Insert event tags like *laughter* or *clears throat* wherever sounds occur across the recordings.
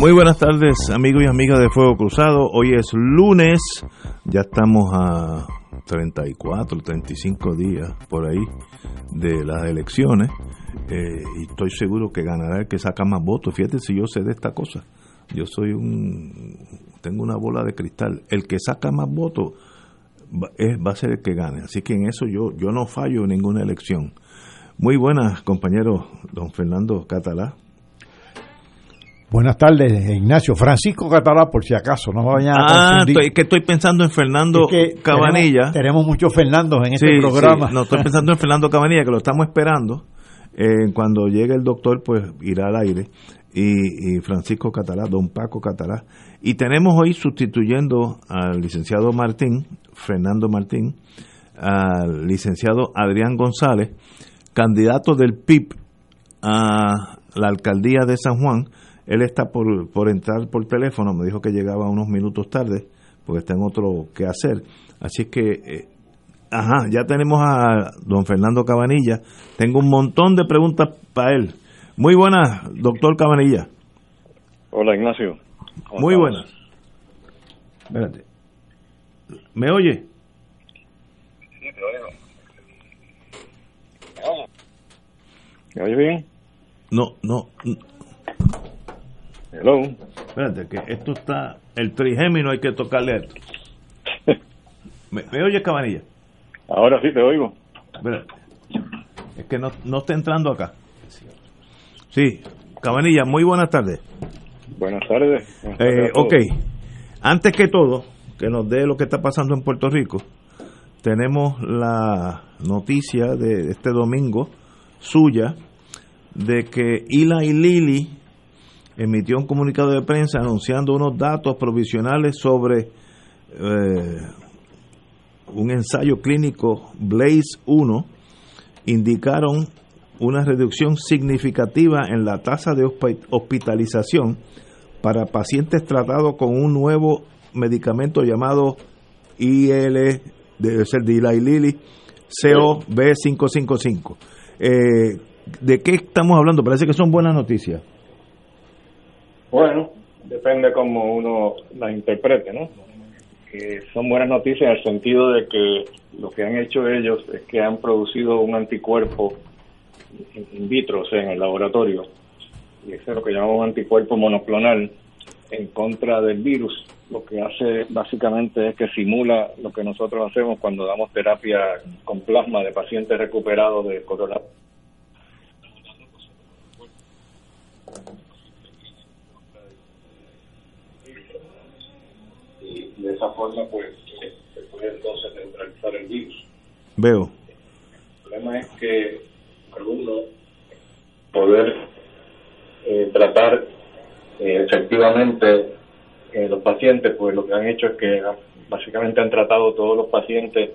Muy buenas tardes, amigos y amigas de Fuego Cruzado. Hoy es lunes, ya estamos a 34, 35 días por ahí de las elecciones eh, y estoy seguro que ganará el que saca más votos. Fíjate si yo sé de esta cosa. Yo soy un. Tengo una bola de cristal. El que saca más votos va, es, va a ser el que gane. Así que en eso yo, yo no fallo en ninguna elección. Muy buenas, compañero don Fernando Catalá. Buenas tardes, Ignacio. Francisco Catalá, por si acaso, no vayan a Ah, confundir. estoy, que estoy pensando en Fernando Es que Cabanilla. Tenemos, tenemos muchos Fernandos en Sí, este programa. sí. No, estoy pensando en Fernando Cabanilla, que lo estamos esperando. Eh, cuando llegue el doctor, pues irá al aire. Y, y Francisco Catalá, don Paco Catalá. Y tenemos hoy sustituyendo al licenciado Martín, Fernando Martín, al licenciado Adrián González, candidato del PIB a la alcaldía de San Juan. Él está por, por entrar por teléfono, me dijo que llegaba unos minutos tarde, porque está en otro que hacer. Así que, eh, ajá, ya tenemos a don Fernando Cabanilla. Tengo un montón de preguntas para él. Muy buenas, doctor Cabanilla. Hola Ignacio. ¿Cómo Muy estamos? buenas. Espérate. ¿Me oye? ¿Me oyes bien? No, no. Hello. Espérate, que esto está. El trigémino hay que tocarle esto. *laughs* ¿Me, me oye, Cabanilla? Ahora sí te oigo. Espérate. Es que no, no está entrando acá. Sí, Cabanilla, muy buenas tardes. Buenas tardes. Buenas tardes Eh, ok, antes que todo, que nos dé lo que está pasando en Puerto Rico, tenemos la noticia de este domingo suya de que Eli Lilly emitió un comunicado de prensa anunciando unos datos provisionales sobre eh, un ensayo clínico Blaze 1 indicaron una reducción significativa en la tasa de hospi- hospitalización para pacientes tratados con un nuevo medicamento llamado IL, debe ser de Eli Lilly, COB555. Eh, ¿De qué estamos hablando? Parece que son buenas noticias. Bueno, depende cómo uno las interprete, ¿no? Que son buenas noticias en el sentido de que lo que han hecho ellos es que han producido un anticuerpo in vitro, o sea, en el laboratorio. Y ese es lo que llamamos anticuerpo monoclonal en contra del virus. Lo que hace básicamente es que simula lo que nosotros hacemos cuando damos terapia con plasma de pacientes recuperados de coronavirus. Esa forma pues eh, se puede entonces neutralizar el virus. Veo. El problema es que algunos poder eh, tratar eh, efectivamente eh, los pacientes, pues lo que han hecho es que básicamente han tratado todos los pacientes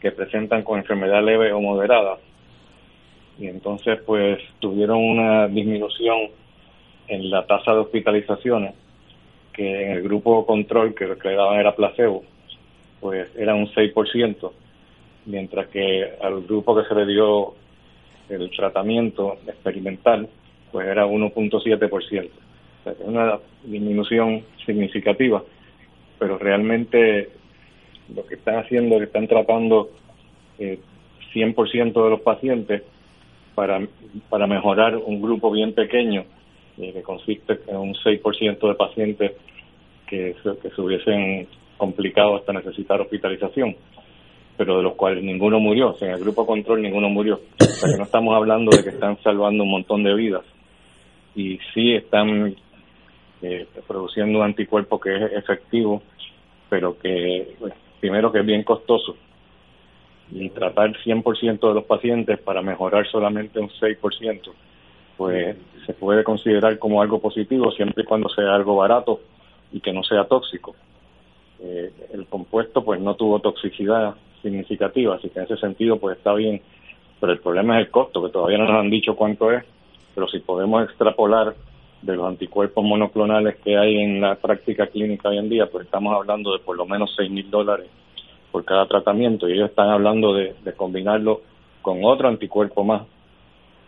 que presentan con enfermedad leve o moderada y entonces pues tuvieron una disminución en la tasa de hospitalizaciones que en el grupo control que lo que le daban era placebo pues era un 6% mientras que al grupo que se le dio el tratamiento experimental pues era 1.7%. O sea, es una disminución significativa, pero realmente lo que están haciendo es que están tratando eh, 100% de los pacientes para, para mejorar un grupo bien pequeño eh, que consiste en un 6% de pacientes que que se hubiesen complicado hasta necesitar hospitalización, pero de los cuales ninguno murió, o en el grupo control ninguno murió. O sea, que no estamos hablando de que están salvando un montón de vidas. Y sí están eh, produciendo un anticuerpo que es efectivo, pero que primero que es bien costoso. Y tratar 100% de los pacientes para mejorar solamente un 6%, pues se puede considerar como algo positivo siempre y cuando sea algo barato y que no sea tóxico. eh, el compuesto pues no tuvo toxicidad significativa, así que en ese sentido pues está bien, pero el problema es el costo, que todavía no nos han dicho cuánto es, pero si podemos extrapolar de los anticuerpos monoclonales que hay en la práctica clínica hoy en día, pues estamos hablando de por lo menos seis mil dólares por cada tratamiento. Y ellos están hablando de, de combinarlo con otro anticuerpo más,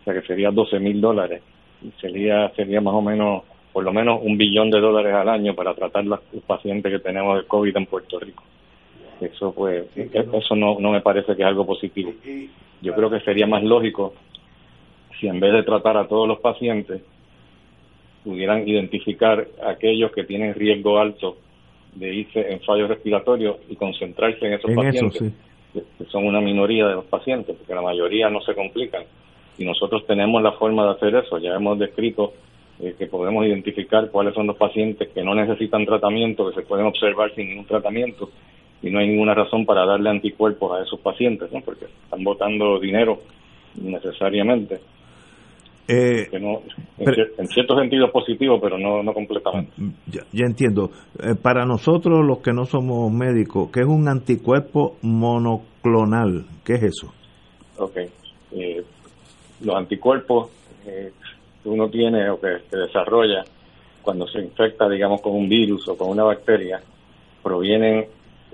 sea que sería 12 mil dólares y sería, sería más o menos por lo menos un billón de dólares al año para tratar los pacientes que tenemos de COVID en Puerto Rico. Eso pues, eso no, no me parece que es algo positivo. Yo creo que sería más lógico si en vez de tratar a todos los pacientes, pudieran identificar aquellos que tienen riesgo alto de irse en fallos respiratorios y concentrarse en esos pacientes, que son una minoría de los pacientes, porque la mayoría no se complican. Y nosotros tenemos la forma de hacer eso, ya hemos descrito eh, que podemos identificar cuáles son los pacientes que no necesitan tratamiento, que se pueden observar sin ningún tratamiento y no hay ninguna razón para darle anticuerpos a esos pacientes, ¿no? porque están botando dinero necesariamente. Eh, en, cierto sentido es positivo, pero no, no completamente. Mm, ya, entiendo. Eh, para nosotros, los que no somos médicos, ¿qué es un anticuerpo monoclonal? ¿Qué es eso? Ok. Los anticuerpos uno tiene o que, desarrolla cuando se infecta, digamos, con un virus o con una bacteria, provienen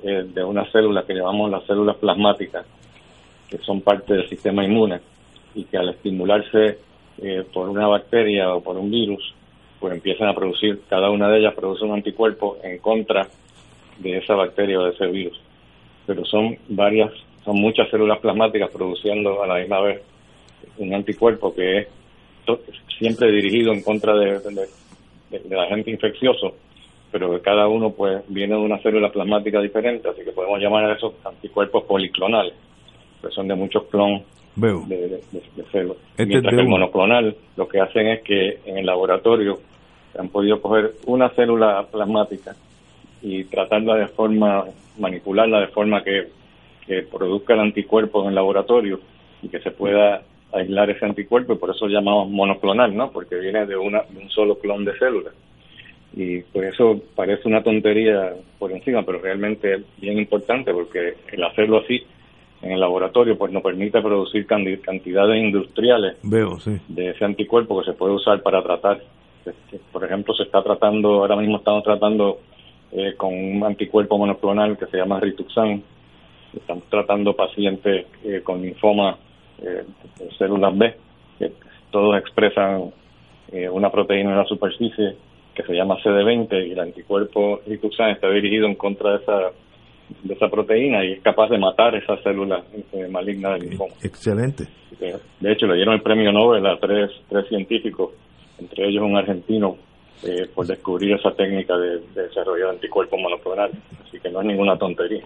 eh, de una célula que llamamos las células plasmáticas, que son parte del sistema inmune, y que al estimularse eh, por una bacteria o por un virus, pues empiezan a producir, cada una de ellas produce un anticuerpo en contra de esa bacteria o de ese virus. Pero son varias, son muchas células plasmáticas produciendo a la misma vez un anticuerpo que es siempre dirigido en contra de, de, agente infeccioso, pero que cada uno pues viene de una célula plasmática diferente, así que podemos llamar a esos anticuerpos policlonales, que son de muchos clones de, células. Este Mientras que el monoclonal lo que hacen es que en el laboratorio han podido coger una célula plasmática y tratarla de forma, manipularla de forma que, que produzca el anticuerpo en el laboratorio y que se pueda aislar ese anticuerpo y por eso lo llamamos monoclonal, ¿no? Porque viene de, una, un solo clon de células. Y pues eso parece una tontería por encima, pero realmente es bien importante porque el hacerlo así en el laboratorio pues nos permite producir cantidades industriales Veo, sí. de ese anticuerpo que se puede usar para tratar. Este, por ejemplo, se está tratando, ahora mismo estamos tratando eh, con un anticuerpo monoclonal que se llama Rituxan. Estamos tratando pacientes eh, con linfoma eh, células B, que todos expresan eh, una proteína en la superficie que se llama CD20 y el anticuerpo Rituxan está dirigido en contra de esa de esa proteína y es capaz de matar esa célula eh, maligna del linfoma. Excelente. De hecho, le dieron el premio Nobel a tres, tres científicos, entre ellos un argentino, eh, por descubrir esa técnica de, de desarrollar anticuerpos monoclonales. Así que no es ninguna tontería.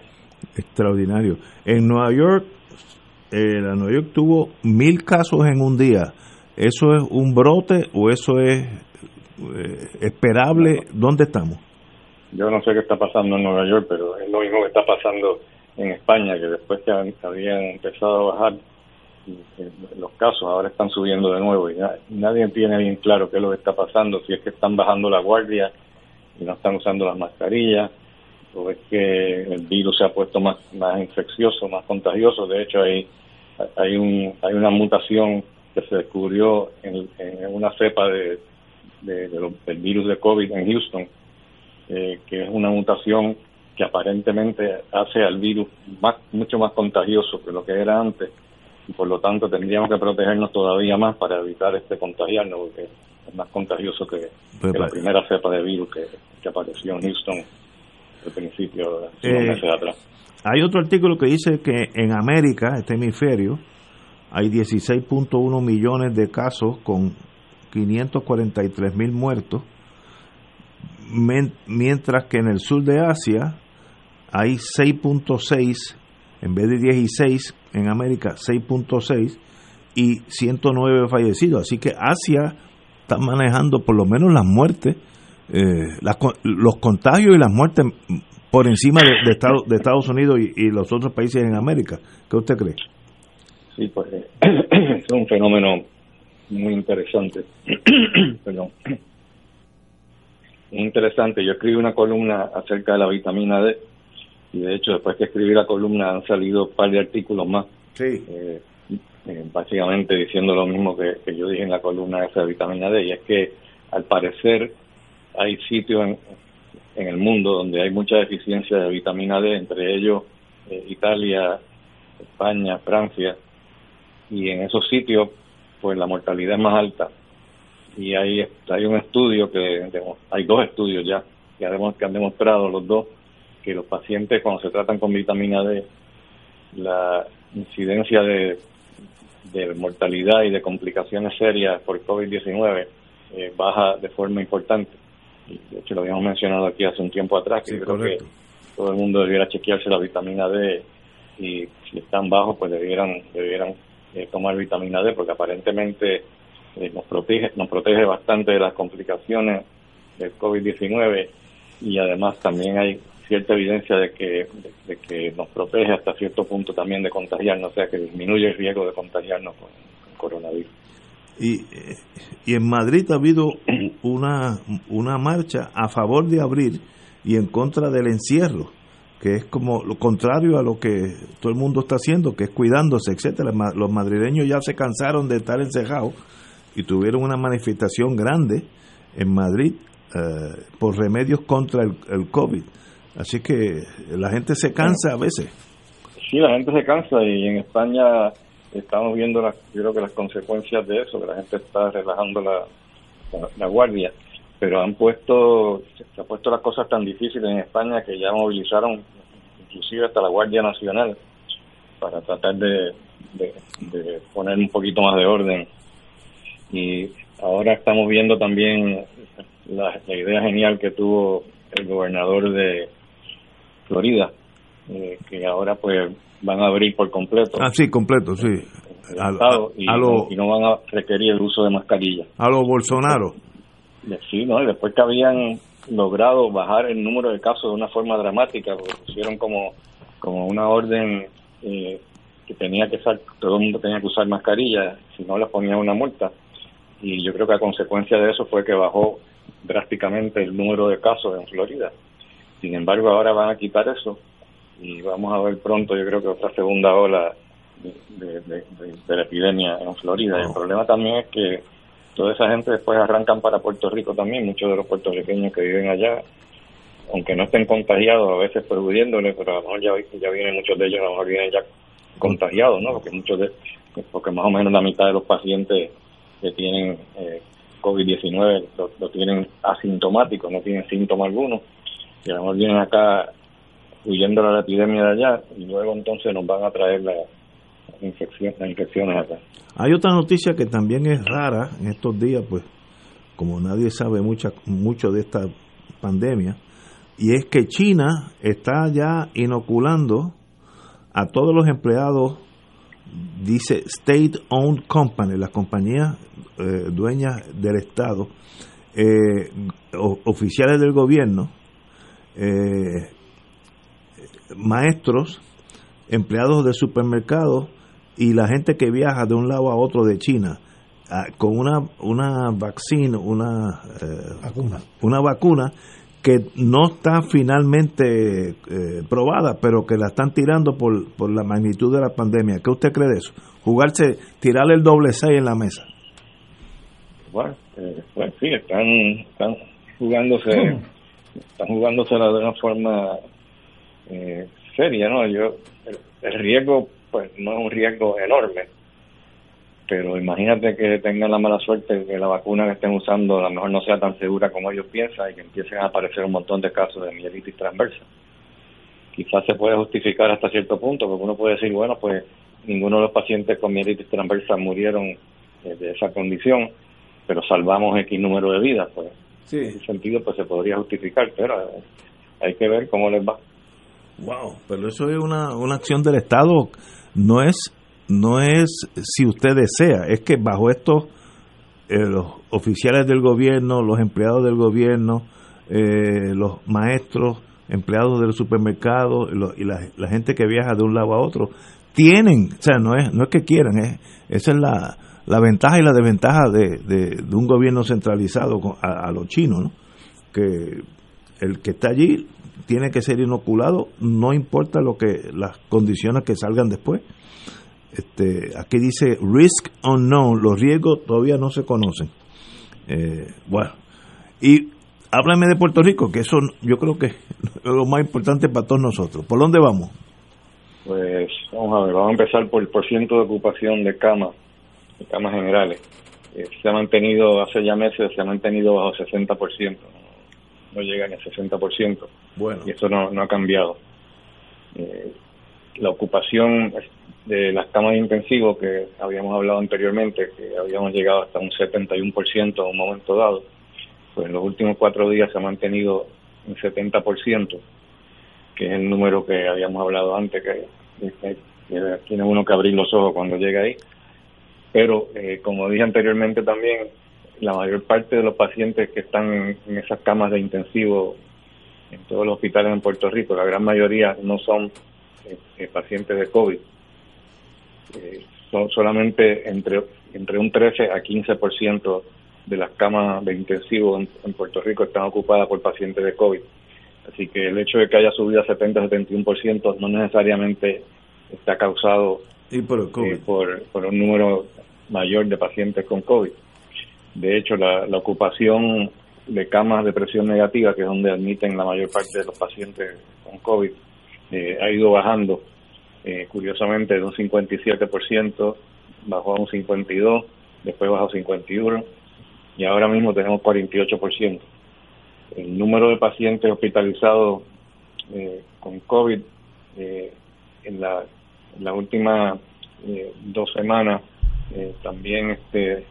Extraordinario. En Nueva York eh, la Nueva York tuvo mil casos en un día. ¿Eso es un brote o eso es eh, esperable? ¿Dónde estamos? Yo no sé qué está pasando en Nueva York, pero es lo mismo que está pasando en España, que después que habían empezado a bajar eh, los casos, ahora están subiendo de nuevo y nadie tiene bien claro qué es lo que está pasando, si es que están bajando la guardia y no están usando las mascarillas, es que el virus se ha puesto más, más infeccioso, más contagioso. De hecho, hay, hay, un, hay una mutación que se descubrió en, una cepa de, del virus de COVID en Houston, eh, que es una mutación que aparentemente hace al virus más, mucho más contagioso que lo que era antes. Y por lo tanto tendríamos que protegernos todavía más para evitar este contagiarnos porque es más contagioso que, pues la primera cepa de virus que, que apareció en Houston principio, eh, Hay otro artículo que dice que en América, este hemisferio, hay 16.1 millones de casos con 543 mil muertos, mientras que en el sur de Asia hay 6.6, en vez de 16 en América, 6.6 y 109 fallecidos. Así que Asia está manejando por lo menos las muertes eh, los contagios y las muertes por encima de, de, Estados Unidos y, los otros países en América. ¿Qué usted cree? Sí, pues eh, *clears throat* es un fenómeno muy interesante. *clears throat* Perdón. interesante. Yo escribí una columna acerca de la vitamina D y de hecho después que escribí la columna han salido un par de artículos más. Sí. Eh, eh, básicamente diciendo lo mismo que, que, yo dije en la columna esa de vitamina D y es que al parecer hay sitios en, en el mundo donde hay mucha deficiencia de vitamina D, entre ellos eh, Italia, España, Francia, y en esos sitios pues la mortalidad es más alta y hay hay un estudio que hay dos estudios ya que han, demostrado los dos que los pacientes cuando se tratan con vitamina D la incidencia de, de mortalidad y de complicaciones serias por COVID-19 eh, baja de forma importante. De hecho lo habíamos mencionado aquí hace un tiempo atrás, que creo que todo el mundo debiera chequearse la vitamina D y si están bajos pues debieran debieran eh, tomar vitamina D porque aparentemente eh, nos protege nos protege bastante de las complicaciones del COVID-19 y además también hay cierta evidencia de que de, que nos protege hasta cierto punto también de contagiarnos, o sea que disminuye el riesgo de contagiarnos con, coronavirus. Y, y en Madrid ha habido una, una marcha a favor de abrir y en contra del encierro que es como lo contrario a lo que todo el mundo está haciendo, que es cuidándose, etcétera. Los madrileños ya se cansaron de estar encerrados y tuvieron una manifestación grande en Madrid eh, por remedios contra el, COVID. Así que la gente se cansa a veces. Sí, la gente se cansa y en España estamos viendo, las, creo que las consecuencias de eso, que la gente está relajando la, la guardia pero han puesto, se ha puesto las cosas tan difíciles en España que ya movilizaron inclusive hasta la Guardia Nacional para tratar de, de, poner un poquito más de orden. Y ahora estamos viendo también la, idea genial que tuvo el gobernador de Florida, eh, que ahora pues van a abrir por completo. Ah, sí, completo, sí. y, y, no van a requerir el uso de mascarilla. A los Bolsonaro. Sí, ¿no? Y después que habían logrado bajar el número de casos de una forma dramática, porque pusieron como, como una orden eh, que tenía que usar, todo el mundo tenía que usar mascarilla, si no les ponían una multa. Y yo creo que a consecuencia de eso fue que bajó drásticamente el número de casos en Florida. Sin embargo, ahora van a quitar eso y vamos a ver pronto, yo creo que otra segunda ola de, de la epidemia en Florida. Y el problema también es que toda esa gente después arrancan para Puerto Rico también, muchos de los puertorriqueños que viven allá, aunque no estén contagiados, a veces perdiéndole, pero a lo mejor ya, ya vienen muchos de ellos, a lo mejor vienen ya contagiados, ¿no? Porque muchos de, porque más o menos la mitad de los pacientes que tienen eh, COVID-19 lo, tienen asintomático, no tienen síntomas alguno, y a lo mejor vienen acá huyendo la epidemia de allá, y luego entonces nos van a traer la, infección, las infecciones acá. Hay otra noticia que también es rara en estos días, pues como nadie sabe mucha, mucho de esta pandemia, y es que China está ya inoculando a todos los empleados, dice State Owned Company, las compañías eh, dueñas del Estado, eh, oficiales del gobierno, eh, maestros, empleados de supermercados y la gente que viaja de un lado a otro de China ah, con una una vaccina, una eh, vacuna, una vacuna que no está finalmente eh, probada, pero que la están tirando por, por la magnitud de la pandemia. ¿Qué usted cree de eso? Jugarse, tirarle el doble seis en la mesa. Bueno, eh, pues sí, están, están jugándose, están jugándosela de una forma seria, ¿no? Yo, el riesgo pues no es un riesgo enorme. Pero imagínate que tengan la mala suerte que la vacuna que estén usando a lo mejor no sea tan segura como ellos piensan y que empiecen a aparecer un montón de casos de mielitis transversa. Quizás se puede justificar hasta cierto punto, porque uno puede decir, bueno, pues ninguno de los pacientes con mielitis transversa murieron eh, de esa condición, pero salvamos X número de vidas, pues en ese sentido pues se podría justificar, pero eh, hay que ver cómo les va. Wow, pero eso es una, una acción del Estado no es no es si usted desea, es que bajo esto eh, los oficiales del gobierno, los empleados del gobierno, eh, los maestros, empleados del supermercado y la, gente que viaja de un lado a otro tienen, o sea, no es no es que quieran, es, esa es la, la ventaja y la desventaja de, de, un gobierno centralizado a, los chinos, ¿no? que el que está allí tiene que ser inoculado, no importa lo que las condiciones que salgan después. Este, aquí dice risk unknown, los riesgos todavía no se conocen. Eh, bueno, y háblame de Puerto Rico, que eso yo creo que *laughs* es lo más importante para todos nosotros. ¿Por dónde vamos? Pues vamos a ver, vamos a empezar por el porciento de ocupación de camas, de camas generales. Eh, se ha mantenido, hace ya meses, se ha mantenido bajo 60%, no, llega ni al 60%. Bueno. Y eso no, no ha cambiado. Eh, la ocupación de las camas de intensivo que habíamos hablado anteriormente, que habíamos llegado hasta un 71% en un momento dado, pues en los últimos cuatro días se ha mantenido un 70%, que es el número que habíamos hablado antes, que, que, tiene uno que abrir los ojos cuando llega ahí. Pero, eh, como dije anteriormente también, la mayor parte de los pacientes que están en esas camas de intensivo en todos los hospitales en Puerto Rico, la gran mayoría no son eh, eh, pacientes de COVID. Eh, son solamente entre, entre un 13 a 15% de las camas de intensivo en, en, Puerto Rico están ocupadas por pacientes de COVID. Así que el hecho de que haya subido a 70-71% no necesariamente está causado ¿Y por, el COVID? eh, por, por un número mayor de pacientes con COVID. De hecho, la, ocupación de camas de presión negativa, que es donde admiten la mayor parte de los pacientes con COVID, eh, ha ido bajando, eh, curiosamente, de un 57%, bajó a un 52%, después bajó a 51%, y ahora mismo tenemos 48%. El número de pacientes hospitalizados eh, con COVID en la, en la última eh, dos semanas también este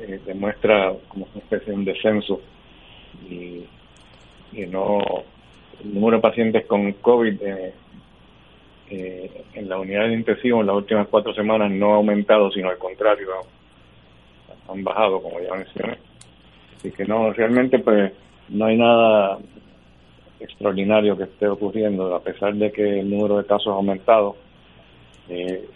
eh, demuestra como una especie de un descenso y, no el número de pacientes con COVID eh, eh, en la unidad de intensivo en las últimas cuatro semanas no ha aumentado, sino al contrario, han bajado, como ya mencioné. Así que no, realmente pues no hay nada extraordinario que esté ocurriendo, a pesar de que el número de casos ha aumentado. Eh,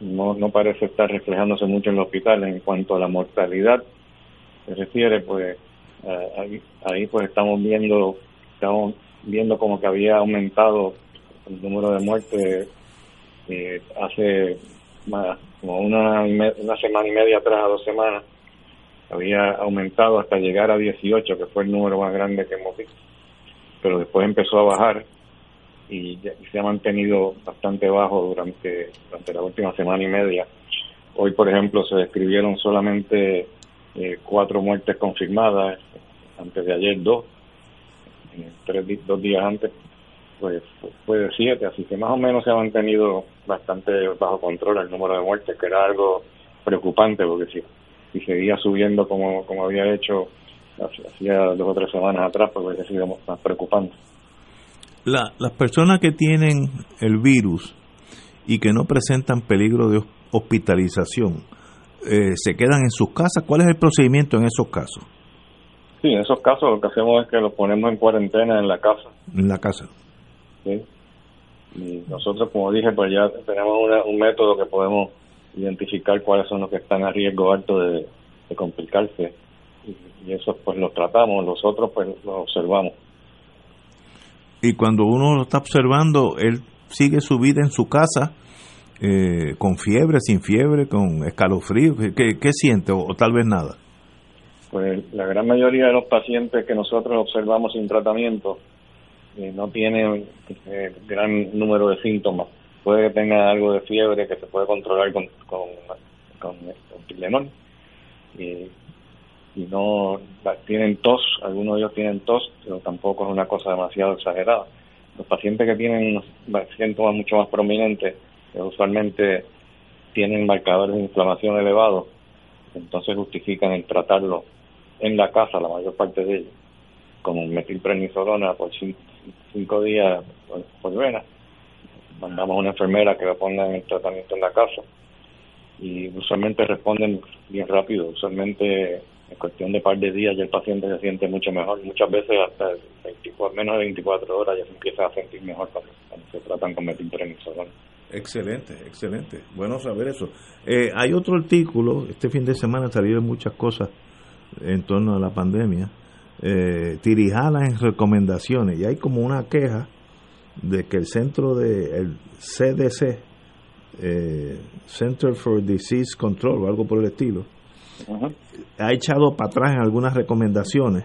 no, no parece estar reflejándose mucho en los hospitales en cuanto a la mortalidad se refiere, pues eh, ahí, ahí pues estamos viendo estamos viendo como que había aumentado el número de muertes eh, hace como una, una semana y media atrás, a dos semanas, había aumentado hasta llegar a 18, que fue el número más grande que hemos visto. Pero después empezó a bajar y, y se ha mantenido bastante bajo durante, durante la última semana y media. Hoy, por ejemplo, se describieron solamente eh, cuatro muertes confirmadas, antes de ayer dos, tres, dos días antes pues fue de siete, así que más o menos se ha mantenido bastante bajo control el número de muertes, que era algo preocupante, porque si, si seguía subiendo como, como había hecho hacía dos o tres semanas atrás, pues hubiera sido más preocupante. La, las personas que tienen el virus y que no presentan peligro de hospitalización, eh, ¿se quedan en sus casas? ¿Cuál es el procedimiento en esos casos? Sí, en esos casos lo que hacemos es que los ponemos en cuarentena en la casa. En la casa. ¿sí? Y nosotros, como dije, pues ya tenemos una, un método que podemos identificar cuáles son los que están a riesgo alto de, de complicarse. Y, y eso pues los tratamos, los otros pues los observamos. Y cuando uno lo está observando, él sigue su vida en su casa, eh, con fiebre, sin fiebre, con escalofrío. ¿Qué, siente? O, tal vez nada. Pues la gran mayoría de los pacientes que nosotros observamos sin tratamiento eh, no tienen eh, gran número de síntomas. Puede que tenga algo de fiebre que se puede controlar con, con, con, y no tienen tos, algunos de ellos tienen tos, pero tampoco es una cosa demasiado exagerada. Los pacientes que tienen síntomas mucho más prominentes, eh, usualmente tienen marcadores de inflamación elevados, entonces justifican el tratarlo en la casa, la mayor parte de ellos, como metilprednisolona por cinco días por, por vena. Mandamos a una enfermera que lo ponga en el tratamiento en la casa y usualmente responden bien rápido, usualmente en cuestión de par de días ya el paciente se siente mucho mejor. Muchas veces hasta 24, menos de 24 horas ya se empieza a sentir mejor cuando, cuando se tratan con metilprednisolona. Excelente, excelente. Bueno saber eso. Eh, hay otro artículo, este fin de semana salieron muchas cosas en torno a la pandemia. eh, tirijadas en recomendaciones y hay como una queja de que el centro de el CDC eh, Center for Disease Control o algo por el estilo ha echado para atrás algunas recomendaciones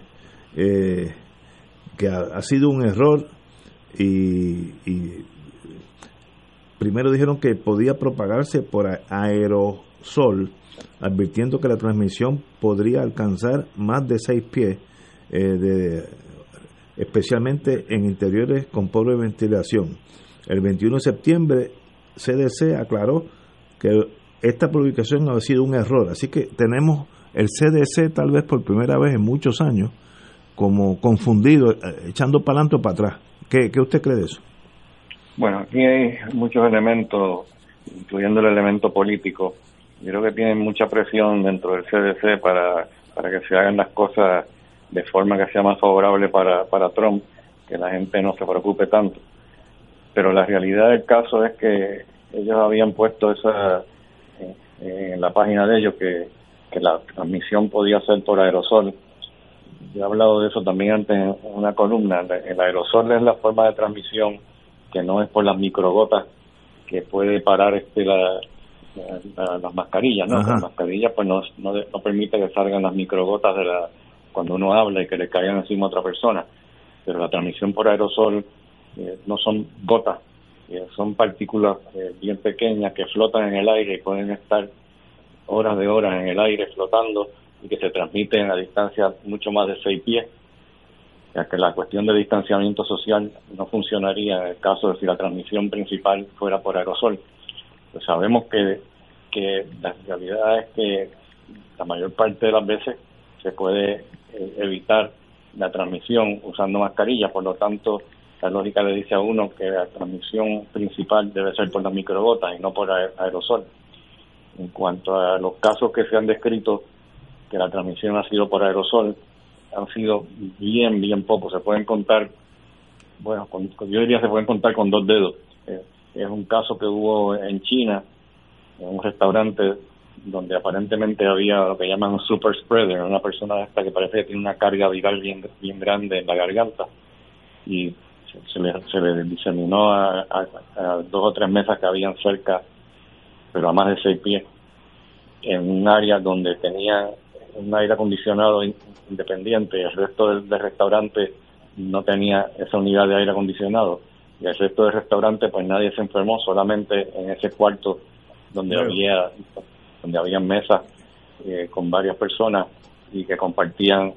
eh, que ha, sido un error y, y primero dijeron que podía propagarse por aerosol advirtiendo que la transmisión podría alcanzar más de seis pies eh, de, especialmente en interiores con pobre ventilación. El 21 de septiembre, CDC aclaró que esta publicación ha sido un error, así que tenemos el CDC tal vez por primera vez en muchos años como confundido, eh, echando para adelante o para atrás. ¿Qué, ¿Qué usted cree de eso? Bueno, aquí hay muchos elementos, incluyendo el elemento político. Yo creo que tienen mucha presión dentro del CDC para, para que se hagan las cosas de forma que sea más favorable para, para Trump, que la gente no se preocupe tanto. Pero la realidad del caso es que ellos habían puesto esa en la página de ellos que, que la transmisión podía ser por aerosol. Yo he hablado de eso también antes en una columna. El aerosol es la forma de transmisión que no es por las microgotas que puede parar este la, las mascarillas, ¿no? Las mascarillas pues no, no, no permite que salgan las microgotas de la cuando uno habla y que le caigan encima a otra persona. Pero la transmisión por aerosol eh, no son gotas, eh, son partículas eh, bien pequeñas que flotan en el aire y pueden estar horas de horas en el aire flotando y que se transmiten a distancia mucho más de seis pies. Ya que la cuestión de distanciamiento social no funcionaría en el caso de si la transmisión principal fuera por aerosol. Pues sabemos que, que la realidad es que la mayor parte de las veces se puede eh, evitar la transmisión usando mascarilla, por lo tanto la lógica le dice a uno que la transmisión principal debe ser por las microgotas y no por aerosol. En cuanto a los casos que se han descrito que la transmisión ha sido por aerosol, han sido bien, bien pocos. Se pueden contar, bueno, yo diría se pueden contar con dos dedos. Eh, es un caso que hubo en China, en un restaurante donde aparentemente había lo que llaman super spreader, una persona esta que parece que tiene una carga viral bien, bien grande en la garganta y se, le, se le diseminó a, dos o tres mesas que habían cerca, pero a más de seis pies, en un área donde tenía un aire acondicionado independiente, el resto del, restaurante no tenía esa unidad de aire acondicionado y el resto del restaurante pues nadie se enfermó, solamente en ese cuarto donde había donde había mesas eh, con varias personas y que compartían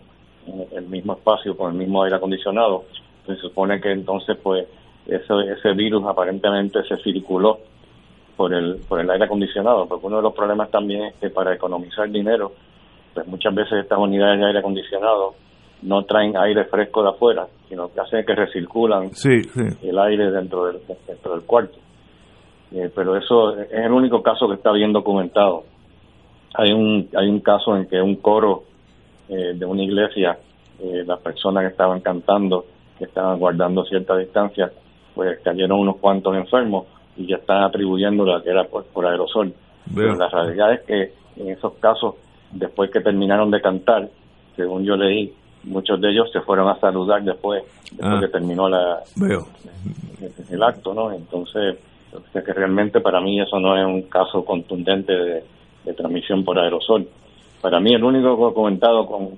el mismo espacio con el mismo aire acondicionado. Se supone que entonces pues ese, ese virus aparentemente se circuló por el, por el aire acondicionado, porque uno de los problemas también es que para economizar dinero, pues muchas veces estas unidades de aire acondicionado no traen aire fresco de afuera, sino que hacen que recirculan el aire dentro del, dentro del cuarto. Eh, pero eso es el único caso que está bien documentado. Hay un, hay un caso en que un coro eh, de una iglesia, eh, las personas que estaban cantando, que estaban guardando cierta distancia, pues cayeron unos cuantos enfermos y ya están atribuyendo la que era por, aerosol. Pero la realidad es que en esos casos, después que terminaron de cantar, según yo leí, muchos de ellos se fueron a saludar después, después ah. que terminó la, El, acto, ¿no? Entonces, que realmente para mí eso no es un caso contundente de, transmisión por aerosol. Para mí el único que he comentado con,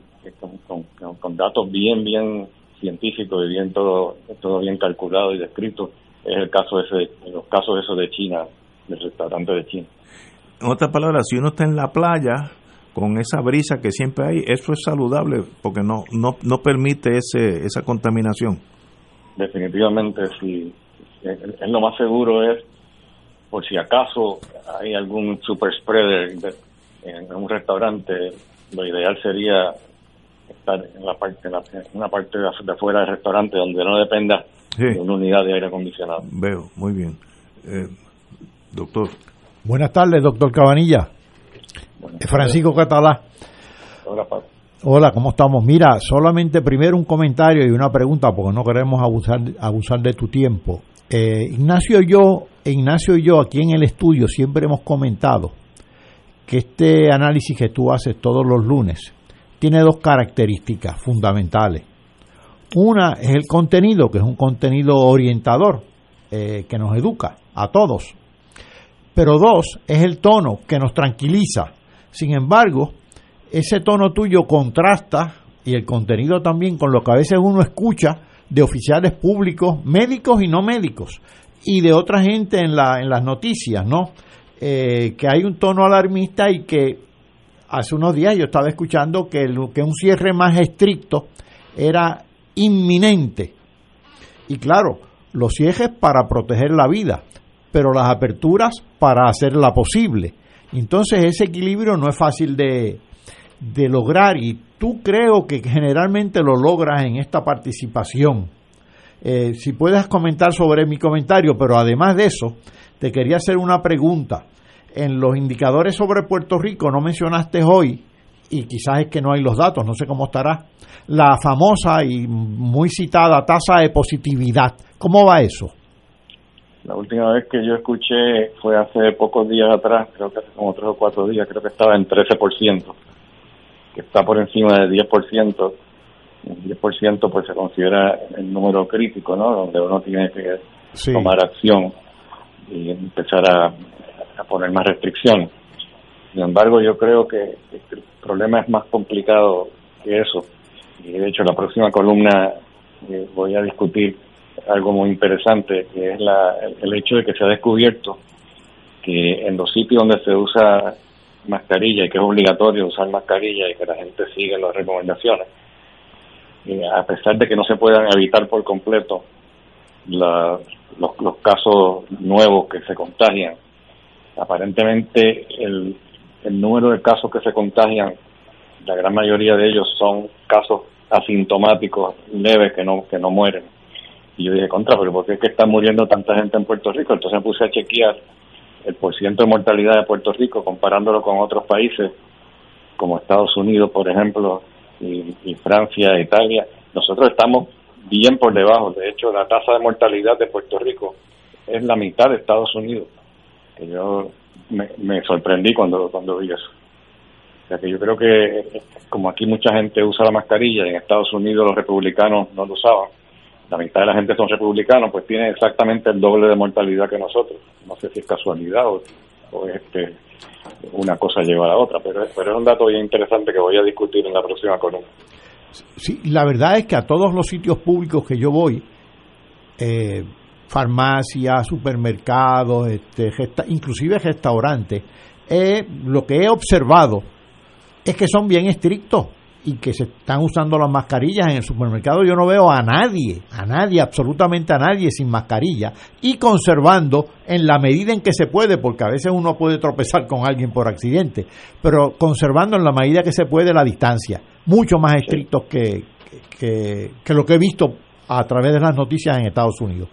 con, datos bien, bien científicos y bien todo, todo bien calculado y descrito es el caso ese, los casos esos de China, del restaurante de China. En otras palabras, si uno está en la playa con esa brisa que siempre hay, eso es saludable porque no no, no permite ese, esa contaminación. Definitivamente, sí. Es, lo más seguro es, por si acaso hay algún super spreader en un restaurante, lo ideal sería estar en la parte en una parte de afuera del restaurante donde no dependa de una unidad de aire acondicionado. Veo, muy bien. Eh, doctor. Buenas tardes, doctor Cabanilla. Francisco Catalá. Hola, Hola, ¿cómo estamos? Mira, solamente primero un comentario y una pregunta porque no queremos abusar, abusar de tu tiempo. Eh, Ignacio y yo, Ignacio y yo aquí en el estudio siempre hemos comentado que este análisis que tú haces todos los lunes tiene dos características fundamentales. Una es el contenido, que es un contenido orientador, eh, que nos educa a todos. Pero dos, es el tono, que nos tranquiliza. Sin embargo, ese tono tuyo contrasta, y el contenido también, con lo que a veces uno escucha de oficiales públicos, médicos y no médicos, y de otra gente en, la, las noticias, ¿no? Eh, que hay un tono alarmista y que hace unos días yo estaba escuchando que, que un cierre más estricto era inminente. Y claro, los cierres para proteger la vida, pero las aperturas para hacerla posible. Entonces ese equilibrio no es fácil de, de lograr y tú creo que generalmente lo logras en esta participación. Eh, si puedes comentar sobre mi comentario, pero además de eso, te quería hacer una pregunta. En los indicadores sobre Puerto Rico no mencionaste hoy, y quizás es que no hay los datos, no sé cómo estará, la famosa y muy citada tasa de positividad. ¿Cómo va eso? La última vez que yo escuché fue hace pocos días atrás, creo que hace como tres o cuatro días, creo que estaba en 13%, que está por encima del 10%. El 10% pues se considera el número crítico, ¿no? Donde uno tiene que tomar acción y empezar a, a poner más restricciones. Sin embargo, yo creo que el problema es más complicado que eso. Y de hecho, la próxima columna eh, voy a discutir algo muy interesante, que es la, el hecho de que se ha descubierto que en los sitios donde se usa mascarilla y que es obligatorio usar mascarilla y que la gente sigue las recomendaciones, eh, a pesar de que no se puedan evitar por completo los, los casos nuevos que se contagian, aparentemente el, número de casos que se contagian, la gran mayoría de ellos son casos asintomáticos leves que no que no mueren y yo dije, contra, pero ¿por qué es que está muriendo tanta gente en Puerto Rico? Entonces me puse a chequear el porcentaje de mortalidad de Puerto Rico comparándolo con otros países como Estados Unidos, por ejemplo, y Francia, Italia. Nosotros estamos bien por debajo. De hecho, la tasa de mortalidad de Puerto Rico es la mitad de Estados Unidos. Que yo me, me sorprendí cuando, cuando vi eso. O que yo creo que como aquí mucha gente usa la mascarilla y en Estados Unidos los republicanos no lo usaban, la mitad de la gente son republicanos, pues tiene exactamente el doble de mortalidad que nosotros. No sé si es casualidad o, o este, una cosa lleva a la otra, pero, pero es un dato bien interesante que voy a discutir en la próxima columna. Sí, la verdad es que a todos los sitios públicos que yo voy, eh, farmacias, supermercados, este, inclusive restaurantes, eh, lo que he observado es que son bien estrictos y que se están usando las mascarillas en el supermercado, yo no veo a nadie, a nadie, absolutamente a nadie sin mascarilla y conservando en la medida en que se puede, porque a veces uno puede tropezar con alguien por accidente, pero conservando en la medida que se puede la distancia, mucho más estrictos que, que lo que he visto a través de las noticias en Estados Unidos.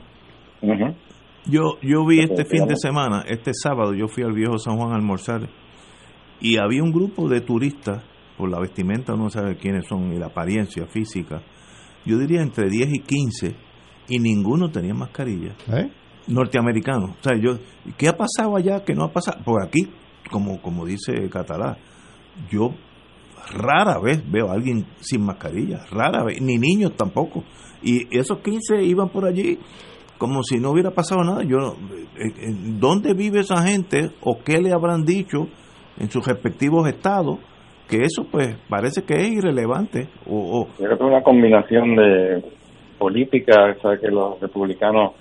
Yo, yo vi este fin de semana, este sábado, yo fui al viejo San Juan a almorzar y había un grupo de turistas por la vestimenta no sabe quiénes son y la apariencia física, yo diría entre 10 y 15 y ninguno tenía mascarilla. ¿Eh? Norteamericano. O sea, yo, ¿qué ha pasado allá que no ha pasado? Por aquí, como, como dice Catalá, yo rara vez veo a alguien sin mascarilla, rara vez, ni niños tampoco. Y esos 15 iban por allí como si no hubiera pasado nada. Yo, eh, eh, ¿Dónde vive esa gente o qué le habrán dicho en sus respectivos estados que eso pues parece que es irrelevante. O, Yo creo que es una combinación de política, sabe que los republicanos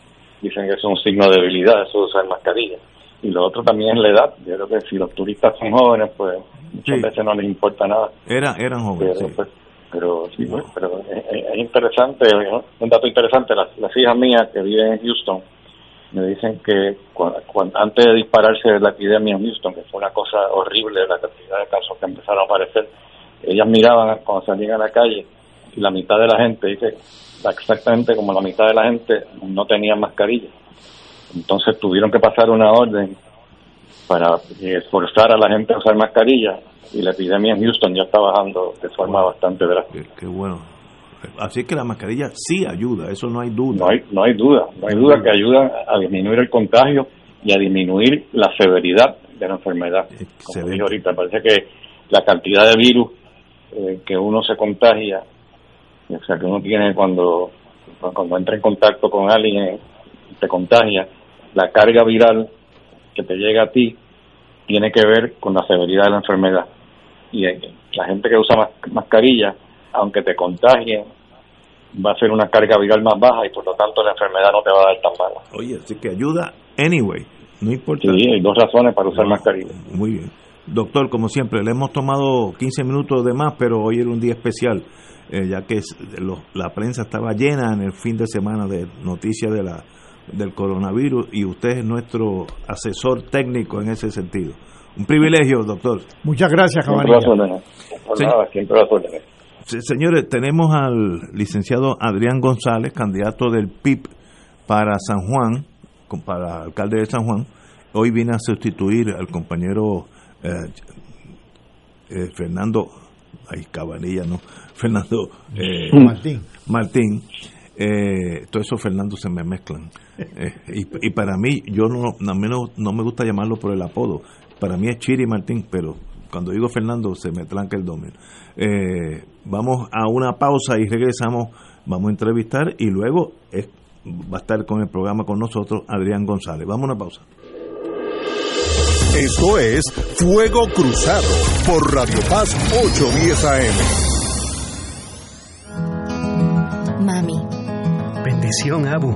dicen que es un signo de debilidad eso de usar mascarilla. Y lo otro también es la edad. Yo creo que si los turistas son jóvenes, pues muchas veces no les importa nada. Era, eran jóvenes. Pero, pues, pero sí, pues, pero es, interesante, un dato interesante, las, las hijas mías que viven en Houston, me dicen que antes de dispararse la epidemia en Houston, que fue una cosa horrible la cantidad de casos que empezaron a aparecer, ellas miraban cuando salían a la calle y la mitad de la gente, dice exactamente como la mitad de la gente no tenía mascarilla. Entonces tuvieron que pasar una orden para esforzar a la gente a usar mascarilla y la epidemia en Houston ya está bajando de forma bastante drástica. qué bueno. Así que la mascarilla sí ayuda, eso no hay duda. No hay, no hay duda, no hay duda que ayuda a disminuir el contagio y a disminuir la severidad de la enfermedad. Como dije ahorita, parece que la cantidad de virus eh, que uno se contagia, o sea, que uno tiene cuando, cuando entra en contacto con alguien, te contagia, la carga viral que te llega a ti tiene que ver con la severidad de la enfermedad. Y la gente que usa mascarilla, aunque te contagie, va a ser una carga viral más baja y por lo tanto la enfermedad no te va a dar tan mala. Oye, así que ayuda anyway, no importa. Sí, hay dos razones para usar mascarilla. Muy bien. Doctor, como siempre, le hemos tomado 15 minutos de más, pero hoy era un día especial, eh, ya que la prensa estaba llena en el fin de semana de noticias de la, del coronavirus y usted es nuestro asesor técnico en ese sentido. Un privilegio, doctor. Muchas gracias, Cabanilla. Siempre Señores, tenemos al licenciado Adrián González, candidato del PIB para San Juan, para alcalde de San Juan. Hoy viene a sustituir al compañero eh, eh, Fernando, ay, Cabanilla, no, *laughs* Fernando eh, Martín. Martín. todo eso Fernando se me mezclan. y, y, para mí, yo no, menos no me gusta llamarlo por el apodo. Para mí es Chiri Martín, pero cuando digo Fernando se me tranca el dominio. vamos a una pausa y regresamos. Vamos a entrevistar y luego va a estar con el programa con nosotros Adrián González. Vamos a una pausa. Esto es Fuego Cruzado por Radio Paz 810 AM. Mami. Bendición, Abu.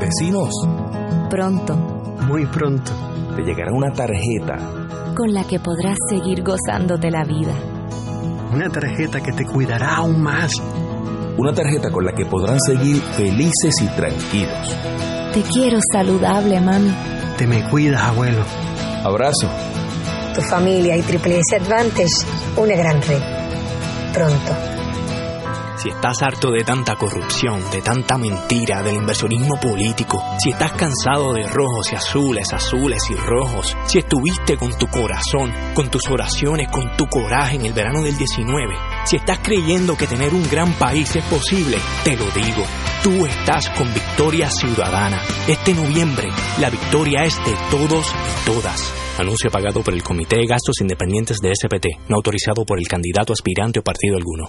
Vecinos. Pronto. Muy pronto. Te llegará una tarjeta. Con la que podrás seguir gozándote la vida. Una tarjeta que te cuidará aún más. Una tarjeta con la que podrán seguir felices y tranquilos. Te quiero saludable, mami. Te me cuidas, abuelo. Abrazo. Tu familia y Triple S Advantage, una gran red. Pronto. Si estás harto de tanta corrupción, de tanta mentira, del inversionismo político, si estás cansado de rojos y azules, azules y rojos, si estuviste con tu corazón, con tus oraciones, con tu coraje en el verano del 19, si estás creyendo que tener un gran país es posible, te lo digo, tú estás con Victoria Ciudadana. Este noviembre, la victoria es de todos y todas. Anuncio pagado por el Comité de Gastos Independientes de SPT, no autorizado por el candidato aspirante o partido alguno.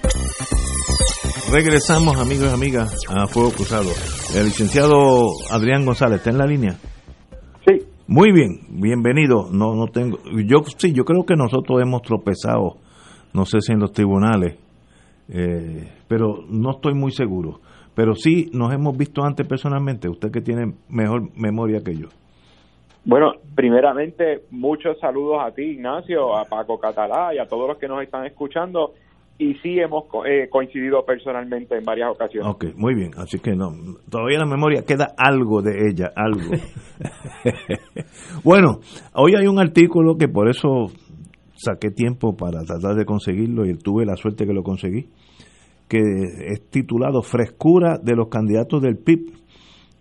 Regresamos, amigos y amigas, a Fuego Cruzado. El licenciado Adrián González, ¿está en la línea? Sí. Muy bien, bienvenido. No, no tengo, yo sí, yo creo que nosotros hemos tropezado, no sé si en los tribunales, eh, pero no estoy muy seguro. Pero sí nos hemos visto antes personalmente, usted que tiene mejor memoria que yo. Bueno, primeramente, muchos saludos a ti, Ignacio, a Paco Catalá y a todos los que nos están escuchando y sí hemos eh, coincidido personalmente en varias ocasiones. Ok, muy bien, así que no, todavía en la memoria queda algo de ella, algo. *laughs* bueno, hoy hay un artículo que por eso saqué tiempo para tratar de conseguirlo y tuve la suerte que lo conseguí, que es titulado Frescura de los candidatos del PIB.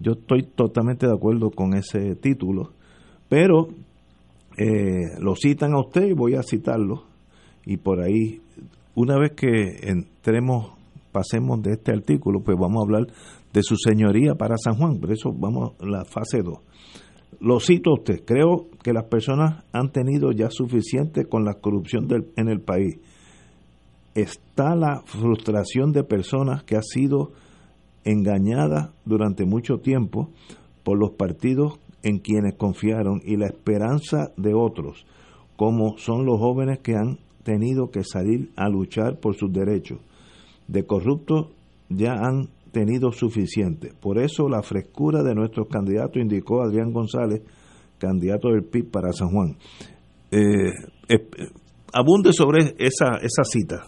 Yo estoy totalmente de acuerdo con ese título, pero eh, lo citan a usted y voy a citarlo y por ahí una vez que entremos, pasemos de este artículo, pues vamos a hablar de su señoría para San Juan. Por eso vamos a la fase 2. Lo cito a usted. Creo que las personas han tenido ya suficiente con la corrupción en el país. Está la frustración de personas que han sido engañadas durante mucho tiempo por los partidos en quienes confiaron y la esperanza de otros, como son los jóvenes que han tenido que salir a luchar por sus derechos. De corruptos ya han tenido suficiente. Por eso la frescura de nuestros candidatos, indicó Adrián González, candidato del PIB para San Juan. Eh, abunde sobre esa, esa cita.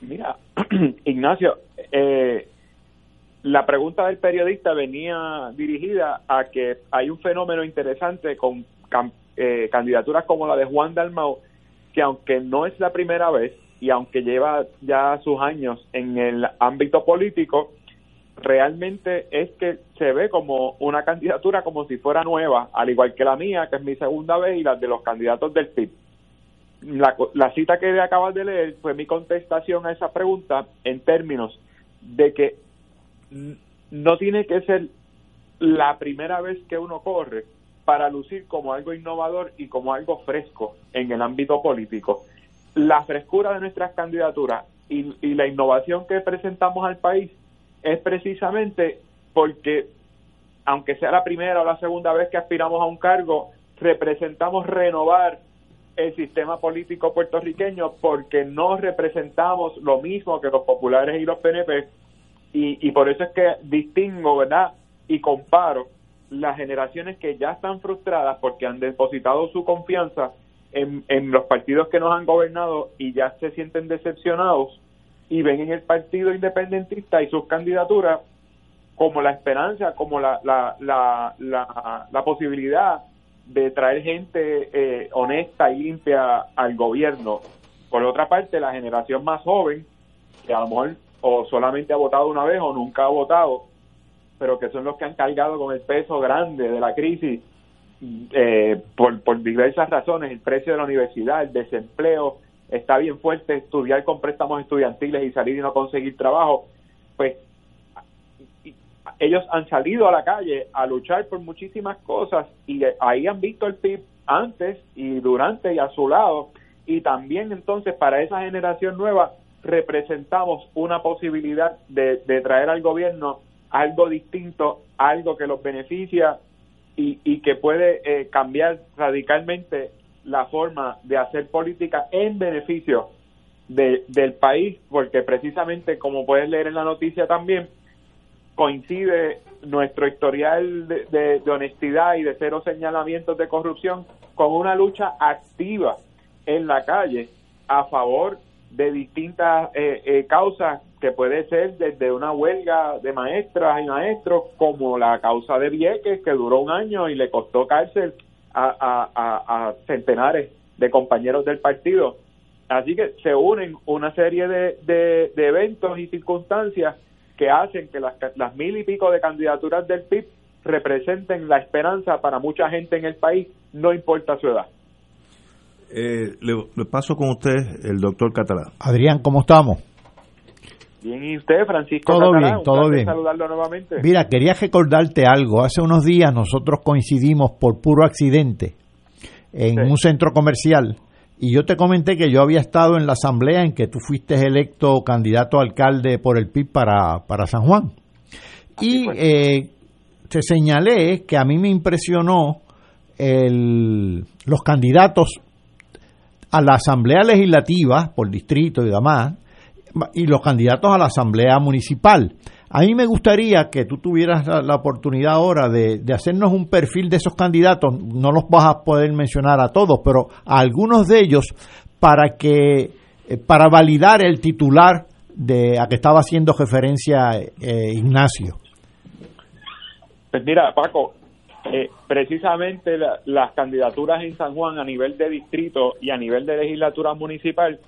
Mira, *clears throat* Ignacio, eh, la pregunta del periodista venía dirigida a que hay un fenómeno interesante con eh, candidaturas como la de Juan Dalmau, que aunque no es la primera vez y aunque lleva ya sus años en el ámbito político, realmente es que se ve como una candidatura como si fuera nueva, al igual que la mía, que es mi segunda vez, y la de los candidatos del PIB. La, la cita que acabas de leer fue mi contestación a esa pregunta en términos de que no tiene que ser la primera vez que uno corre para lucir como algo innovador y como algo fresco en el ámbito político. La frescura de nuestras candidaturas y, la innovación que presentamos al país es precisamente porque, aunque sea la primera o la segunda vez que aspiramos a un cargo, representamos renovar el sistema político puertorriqueño porque no representamos lo mismo que los populares y los PNP y, y por eso es que distingo, ¿verdad? Y comparo las generaciones que ya están frustradas porque han depositado su confianza en, en los partidos que nos han gobernado y ya se sienten decepcionados y ven en el partido independentista y sus candidaturas como la esperanza, como la, la, la, la, posibilidad de traer gente eh, honesta y limpia al gobierno. Por otra parte, la generación más joven, que a lo mejor o solamente ha votado una vez o nunca ha votado, pero que son los que han cargado con el peso grande de la crisis eh, por, por diversas razones, el precio de la universidad, el desempleo, está bien fuerte estudiar con préstamos estudiantiles y salir y no conseguir trabajo, pues ellos han salido a la calle a luchar por muchísimas cosas y ahí han visto el PIB antes y durante y a su lado y también entonces para esa generación nueva representamos una posibilidad de, traer al gobierno algo distinto, algo que los beneficia y, y que puede eh, cambiar radicalmente la forma de hacer política en beneficio del país, porque precisamente, como puedes leer en la noticia también, coincide nuestro historial de, honestidad y de cero señalamientos de corrupción con una lucha activa en la calle a favor de distintas eh, eh, causas que puede ser desde una huelga de maestras y maestros como la causa de Vieques que duró un año y le costó cárcel a, centenares de compañeros del partido. Así que se unen una serie de, de, eventos y circunstancias que hacen que las, las mil y pico de candidaturas del PIB representen la esperanza para mucha gente en el país, no importa su edad. Eh, le, paso con usted, el doctor Catalán. Adrián, ¿cómo estamos? Bien, ¿y usted, Francisco? Todo bien, todo bien. Saludarlo nuevamente. Mira, quería recordarte algo. Hace unos días nosotros coincidimos por puro accidente en un centro comercial y yo te comenté que yo había estado en la asamblea en que tú fuiste electo candidato a alcalde por el PIB para, para San Juan. y eh, te señalé que a mí me impresionó el, los candidatos a la asamblea legislativa por distrito y demás y los candidatos a la Asamblea Municipal. A mí me gustaría que tú tuvieras la, oportunidad ahora de, hacernos un perfil de esos candidatos. No los vas a poder mencionar a todos, pero a algunos de ellos para que eh, para validar el titular de a que estaba haciendo referencia eh, Ignacio. Pues mira, Paco, eh, precisamente las candidaturas en San Juan a nivel de distrito y a nivel de legislatura municipal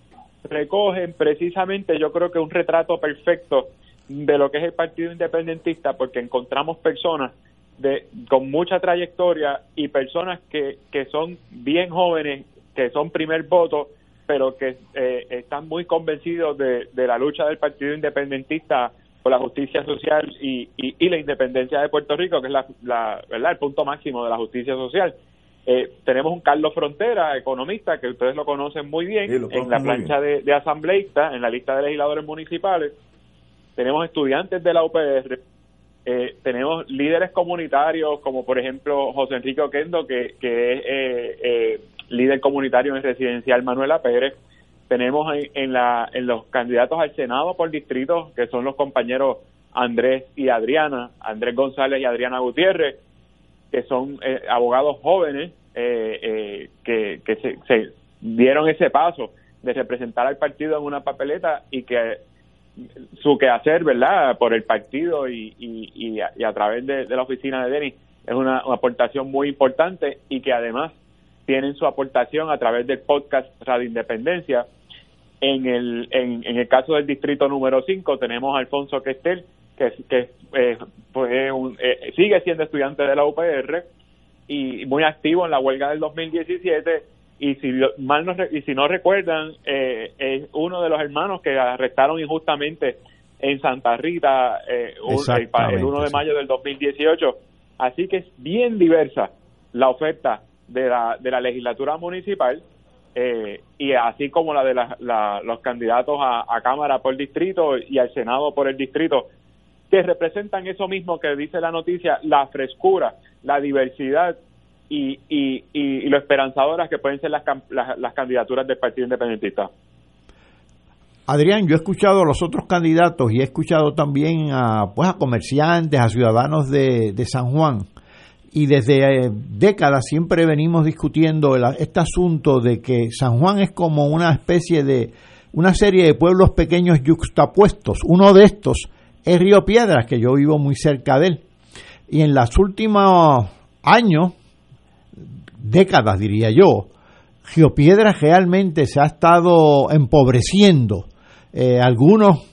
recogen precisamente yo creo que un retrato perfecto de lo que es el Partido Independentista porque encontramos personas de con mucha trayectoria y personas que, que son bien jóvenes, que son primer voto, pero que eh, están muy convencidos de, de, la lucha del Partido Independentista por la justicia social y, y, la independencia de Puerto Rico, que es la, la, ¿verdad? el punto máximo de la justicia social. Eh, tenemos un Carlos Frontera, economista, que ustedes lo conocen muy bien, en la plancha de, de, asambleísta, en la lista de legisladores municipales. Tenemos estudiantes de la UPR, Eh, tenemos líderes comunitarios como por ejemplo José Enrique Oquendo, que, que es eh, eh, líder comunitario en residencial Manuela Pérez. Tenemos en, en, la, en los candidatos al Senado por distrito, que son los compañeros Andrés y Adriana, Andrés González y Adriana Gutiérrez, que son abogados jóvenes que, que se dieron ese paso de representar al partido en una papeleta y que su quehacer, ¿verdad?, por el partido y, y, a, través de, la oficina de Denis es una, aportación muy importante y que además tienen su aportación a través del podcast Radio Independencia. En el, en, el caso del distrito número 5 tenemos a Alfonso Questel, que, que eh, eh, sigue siendo estudiante de la UPR y muy activo en la huelga del 2017 y si mal no, y si no recuerdan eh, es uno de los hermanos que arrestaron injustamente en Santa Rita eh, el, 1 de mayo del 2018 así que es bien diversa la oferta de la, de la legislatura municipal eh, y así como la de los candidatos a, Cámara por distrito y al Senado por el distrito que representan eso mismo que dice la noticia, la frescura, la diversidad y, y, lo esperanzadoras que pueden ser las, las, candidaturas del Partido Independentista. Adrián, yo he escuchado a los otros candidatos y he escuchado también a, pues, a comerciantes, a ciudadanos de San Juan. Y desde eh, décadas siempre venimos discutiendo este asunto de que San Juan es como una especie de una serie de pueblos pequeños yuxtapuestos. Uno de estos es Río Piedras, que yo vivo muy cerca de él. Y en los últimos años décadas, diría yo, Geopiedra realmente se ha estado empobreciendo. Eh, algunos,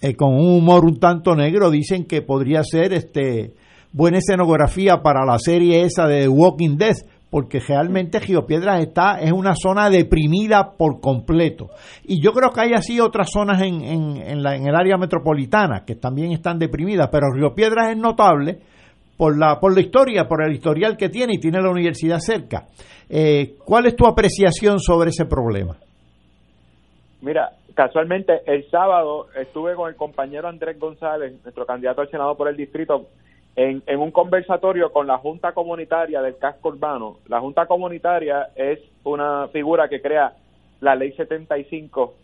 eh, con un humor un tanto negro, dicen que podría ser este buena escenografía para la serie esa de Walking Dead, porque realmente Geopiedras está, es una zona deprimida por completo. Y yo creo que hay así otras zonas en, en, en, la, en el área metropolitana que también están deprimidas, pero Río Piedras es notable por la, por la historia, por el historial que tiene y tiene la universidad cerca. Eh, ¿Cuál es tu apreciación sobre ese problema? Mira, casualmente el sábado estuve con el compañero Andrés González, nuestro candidato al Senado por el distrito, en, en, un conversatorio con la Junta Comunitaria del Casco Urbano. La Junta Comunitaria es una figura que crea la Ley 75,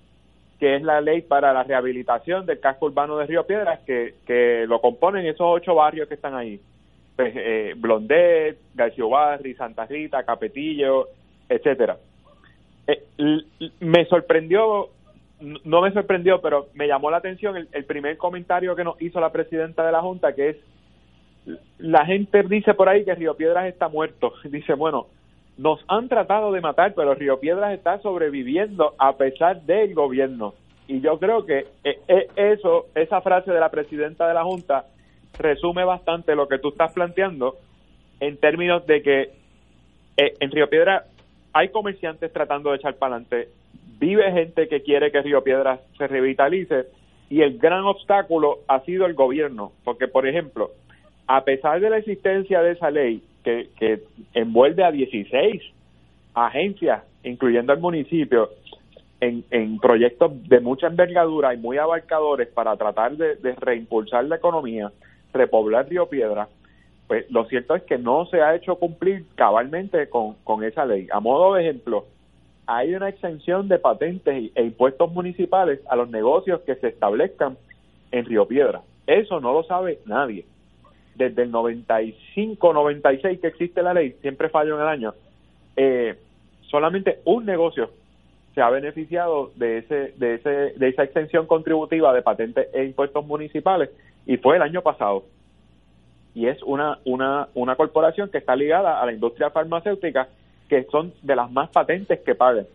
que es la ley para la rehabilitación del casco urbano de Río Piedras, que, que lo componen esos ocho barrios que están ahí pues, eh, Blondet, García Barri, Santa Rita, Capetillo, etcétera. Eh, me sorprendió, no me sorprendió, pero me llamó la atención el, primer comentario que nos hizo la presidenta de la Junta, que es, la gente dice por ahí que Río Piedras está muerto. *laughs* Dice, bueno, nos han tratado de matar, pero Río Piedras está sobreviviendo a pesar del gobierno. Y yo creo que eh, eso, esa frase de la presidenta de la Junta, resume bastante lo que tú estás planteando en términos de que eh, en Río Piedra hay comerciantes tratando de echar para adelante, vive gente que quiere que Río Piedra se revitalice y el gran obstáculo ha sido el gobierno, porque por ejemplo, a pesar de la existencia de esa ley que, envuelve a 16 agencias, incluyendo el municipio, en, en, proyectos de mucha envergadura y muy abarcadores para tratar de, de reimpulsar la economía, repoblar Río Piedra, pues lo cierto es que no se ha hecho cumplir cabalmente con, con esa ley. A modo de ejemplo, hay una exención de patentes e impuestos municipales a los negocios que se establezcan en Río Piedra. Eso no lo sabe nadie. Desde el 95, 96 que existe la ley, siempre fallo en el año, eh, solamente un negocio se ha beneficiado de ese, de ese, de esa exención contributiva de patentes e impuestos municipales y fue el año pasado. Y es una, una, una corporación que está ligada a la industria farmacéutica, que son de las más patentes que pagan.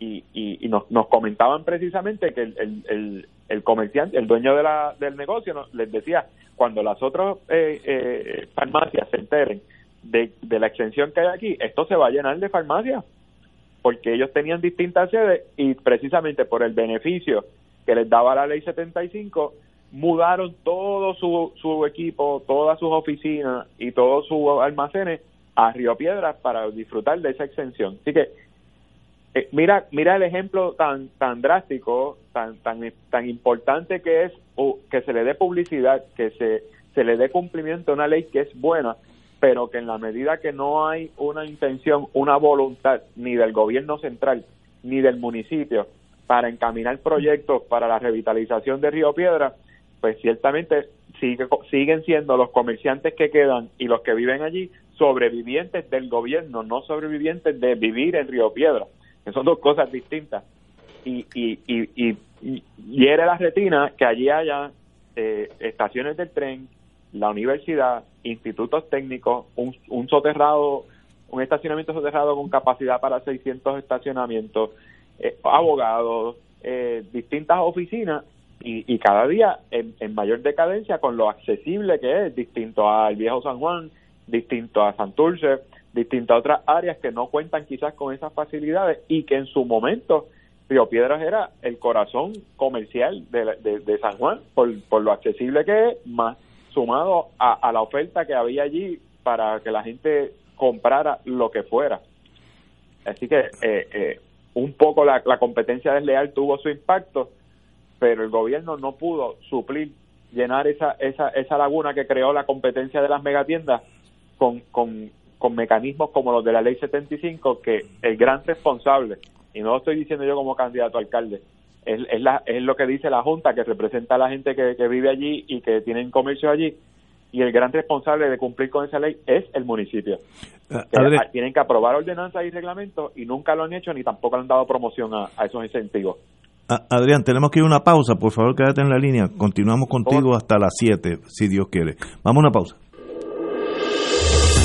Y, y, nos, nos comentaban precisamente que el, el, el, comerciante, el dueño de la, del negocio, les decía, cuando las otras eh, eh, farmacias se enteren de, de la extensión que hay aquí, esto se va a llenar de farmacias, porque ellos tenían distintas sedes y precisamente por el beneficio que les daba la ley 75, mudaron todo su, su equipo, todas sus oficinas y todos sus almacenes a Río Piedras para disfrutar de esa extensión. Así que eh, mira, mira el ejemplo tan tan drástico, tan tan tan importante que es que se le dé publicidad, que se se le dé cumplimiento a una ley que es buena, pero que en la medida que no hay una intención, una voluntad ni del gobierno central ni del municipio para encaminar proyectos para la revitalización de Río Piedra, pues ciertamente sigue, siguen siendo los comerciantes que quedan y los que viven allí sobrevivientes del gobierno, no sobrevivientes de vivir en Río Piedra son dos cosas distintas. Y, y, y, y, hiere la retina que allí haya eh, estaciones del tren, la universidad, institutos técnicos, un, un soterrado, un estacionamiento soterrado con capacidad para 600 estacionamientos, eh, abogados, eh, distintas oficinas y, y cada día en, en, mayor decadencia con lo accesible que es, distinto al viejo San Juan, distinto a Santurce, distintas otras áreas que no cuentan quizás con esas facilidades y que en su momento Río Piedras era el corazón comercial de, de, San Juan por, por, lo accesible que es, más sumado a, la oferta que había allí para que la gente comprara lo que fuera. Así que eh, eh, un poco la, la competencia desleal tuvo su impacto, pero el gobierno no pudo suplir, llenar esa, esa, esa laguna que creó la competencia de las megatiendas con, con con mecanismos como los de la ley 75 que el gran responsable, y no lo estoy diciendo yo como candidato a alcalde, es, es, la, es lo que dice la Junta que representa a la gente que, vive allí y que tienen comercio allí, y el gran responsable de cumplir con esa ley es el municipio. Ah, tienen que aprobar ordenanzas y reglamentos y nunca lo han hecho ni tampoco han dado promoción a, esos incentivos. Ah, Adrián, tenemos que ir a una pausa, por favor quédate en la línea, continuamos contigo hasta las 7, si Dios quiere. Vamos a una pausa.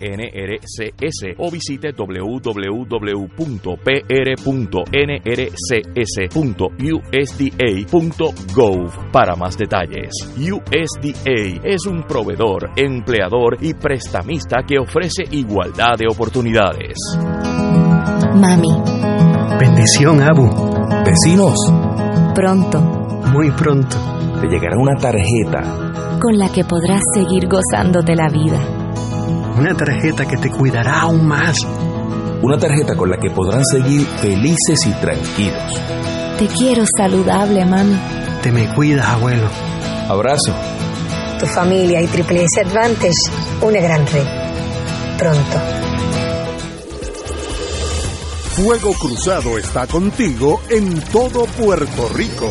NRCS o visite www.pr.nrcs.usda.gov para más detalles. USDA es un proveedor, empleador y prestamista que ofrece igualdad de oportunidades. Mami. Bendición, Abu. Vecinos. Pronto. Muy pronto. Te llegará una tarjeta con la que podrás seguir gozándote la vida una tarjeta que te cuidará aún más. Una tarjeta con la que podrán seguir felices y tranquilos. Te quiero saludable, mami. Te me cuidas, abuelo. Abrazo. Tu familia y Triple S Advantage, una gran red. Pronto. Fuego Cruzado está contigo en todo Puerto Rico.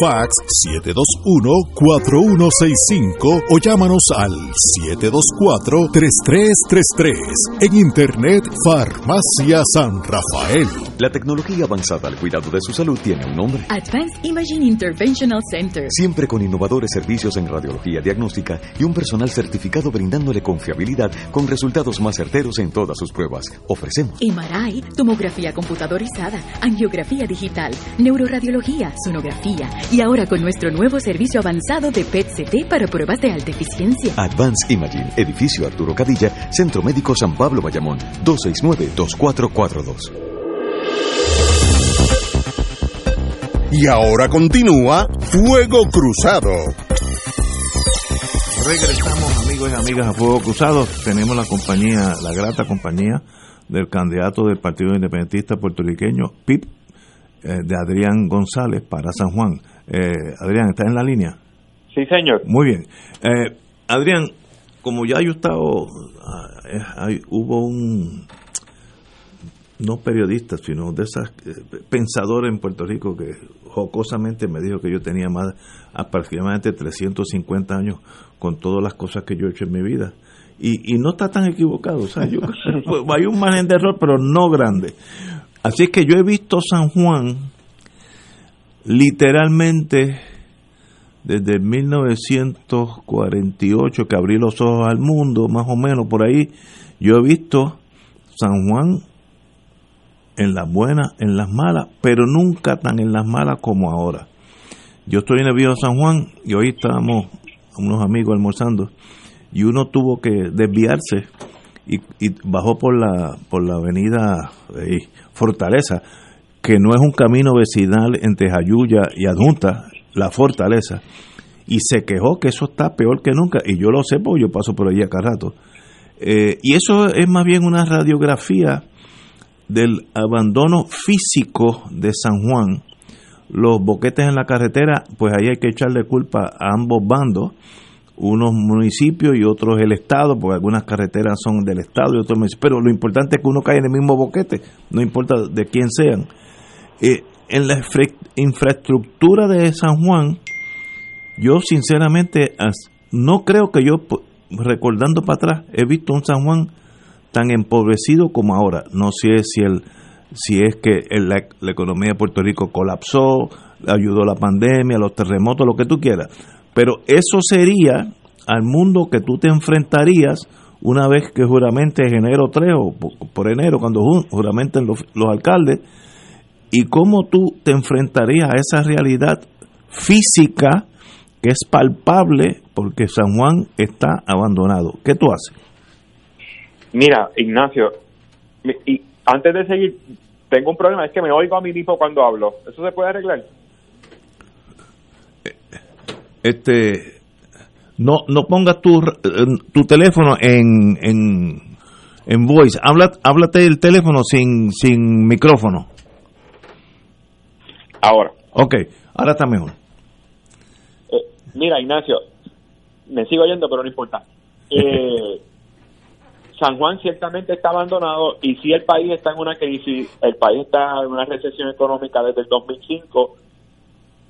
Fax 722 14165 o llámanos al 724-3333. En Internet, Farmacia San Rafael. La tecnología avanzada al cuidado de su salud tiene un nombre. Advanced Imaging Interventional Center. Siempre con innovadores servicios en radiología diagnóstica y un personal certificado brindándole confiabilidad con resultados más certeros en todas sus pruebas. Ofrecemos MRI, tomografía computadorizada, angiografía digital, neuroradiología, sonografía y ahora con nuestro nuevo servicio avanzado de PET-CT para pruebas de alta eficiencia. Advanced Imaging, edificio Arturo Cadilla, Centro Médico San Pablo Bayamón, 269-2442. Y ahora continúa Fuego Cruzado. Regresamos amigos y amigas a Fuego Cruzado. Tenemos la compañía, la grata compañía del candidato del Partido Independentista puertorriqueño, PIP, eh, de Adrián González para San Juan. Eh, Adrián, ¿estás en la línea? Sí, señor. Muy bien. Eh, Adrián, como ya yo he estado, ah, hubo un, no periodista, sino de esas eh, pensadores en Puerto Rico que jocosamente me dijo que yo tenía más aproximadamente 350 años con todas las cosas que yo he hecho en mi vida. Y, no está tan equivocado, o sea, yo, *laughs* *laughs* hay un margen de error, pero no grande. Así que yo he visto San Juan literalmente desde 1948 que abrí los ojos al mundo, más o menos por ahí, yo he visto San Juan en las buenas, en las malas, pero nunca tan en las malas como ahora. Yo estoy en el viejo San Juan y hoy estábamos unos amigos almorzando y uno tuvo que desviarse y, bajó por la por la avenida Fortaleza, que no es un camino vecinal entre Jayuya y Adjunta, la Fortaleza, y se quejó que eso está peor que nunca, y yo lo sé porque yo paso por allí a cada rato. Eh, y eso es más bien una radiografía del abandono físico de San Juan, los boquetes en la carretera, pues ahí hay que echarle culpa a ambos bandos, unos municipios y otros el Estado, porque algunas carreteras son del Estado y otros municipios, pero lo importante es que uno cae en el mismo boquete, no importa de quién sean. Eh, en la infraestructura de San Juan, yo sinceramente no creo que yo, recordando para atrás, he visto un San Juan tan empobrecido como ahora. No sé si el si es que la, economía de Puerto Rico colapsó, ayudó la pandemia, los terremotos, lo que tú quieras. Pero eso sería al mundo que tú te enfrentarías una vez que juramente en enero 3 o por, enero, cuando juramenten los, alcaldes, y cómo tú te enfrentarías a esa realidad física que es palpable porque San Juan está abandonado. ¿Qué tú haces? Mira, Ignacio, y antes de seguir, tengo un problema, es que me oigo a mí mismo cuando hablo. ¿Eso se puede arreglar? Este, no, no pongas tu, tu teléfono en, en, en voice. Habla, háblate el teléfono sin, sin micrófono. Ahora. Ok, ahora está mejor. Eh, mira, Ignacio, me sigo oyendo, pero no importa. *laughs* Eh, San Juan ciertamente está abandonado y si el país está en una crisis, el país está en una recesión económica desde el 2005,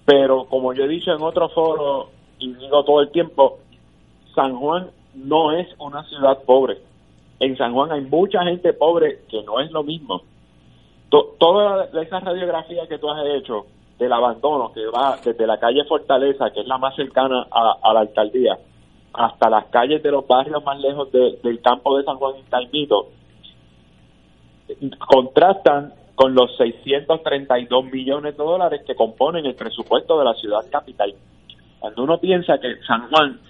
pero como yo he dicho en otro foro y digo todo el tiempo, San Juan no es una ciudad pobre. En San Juan hay mucha gente pobre que no es lo mismo. toda esa radiografía que tú has hecho del abandono que va desde la calle Fortaleza, que es la más cercana a la alcaldía, hasta las calles de los barrios más lejos del campo de San Juan y Taimito, contrastan con los 632 millones de dólares que componen el presupuesto de la ciudad capital. Cuando uno piensa que San Juan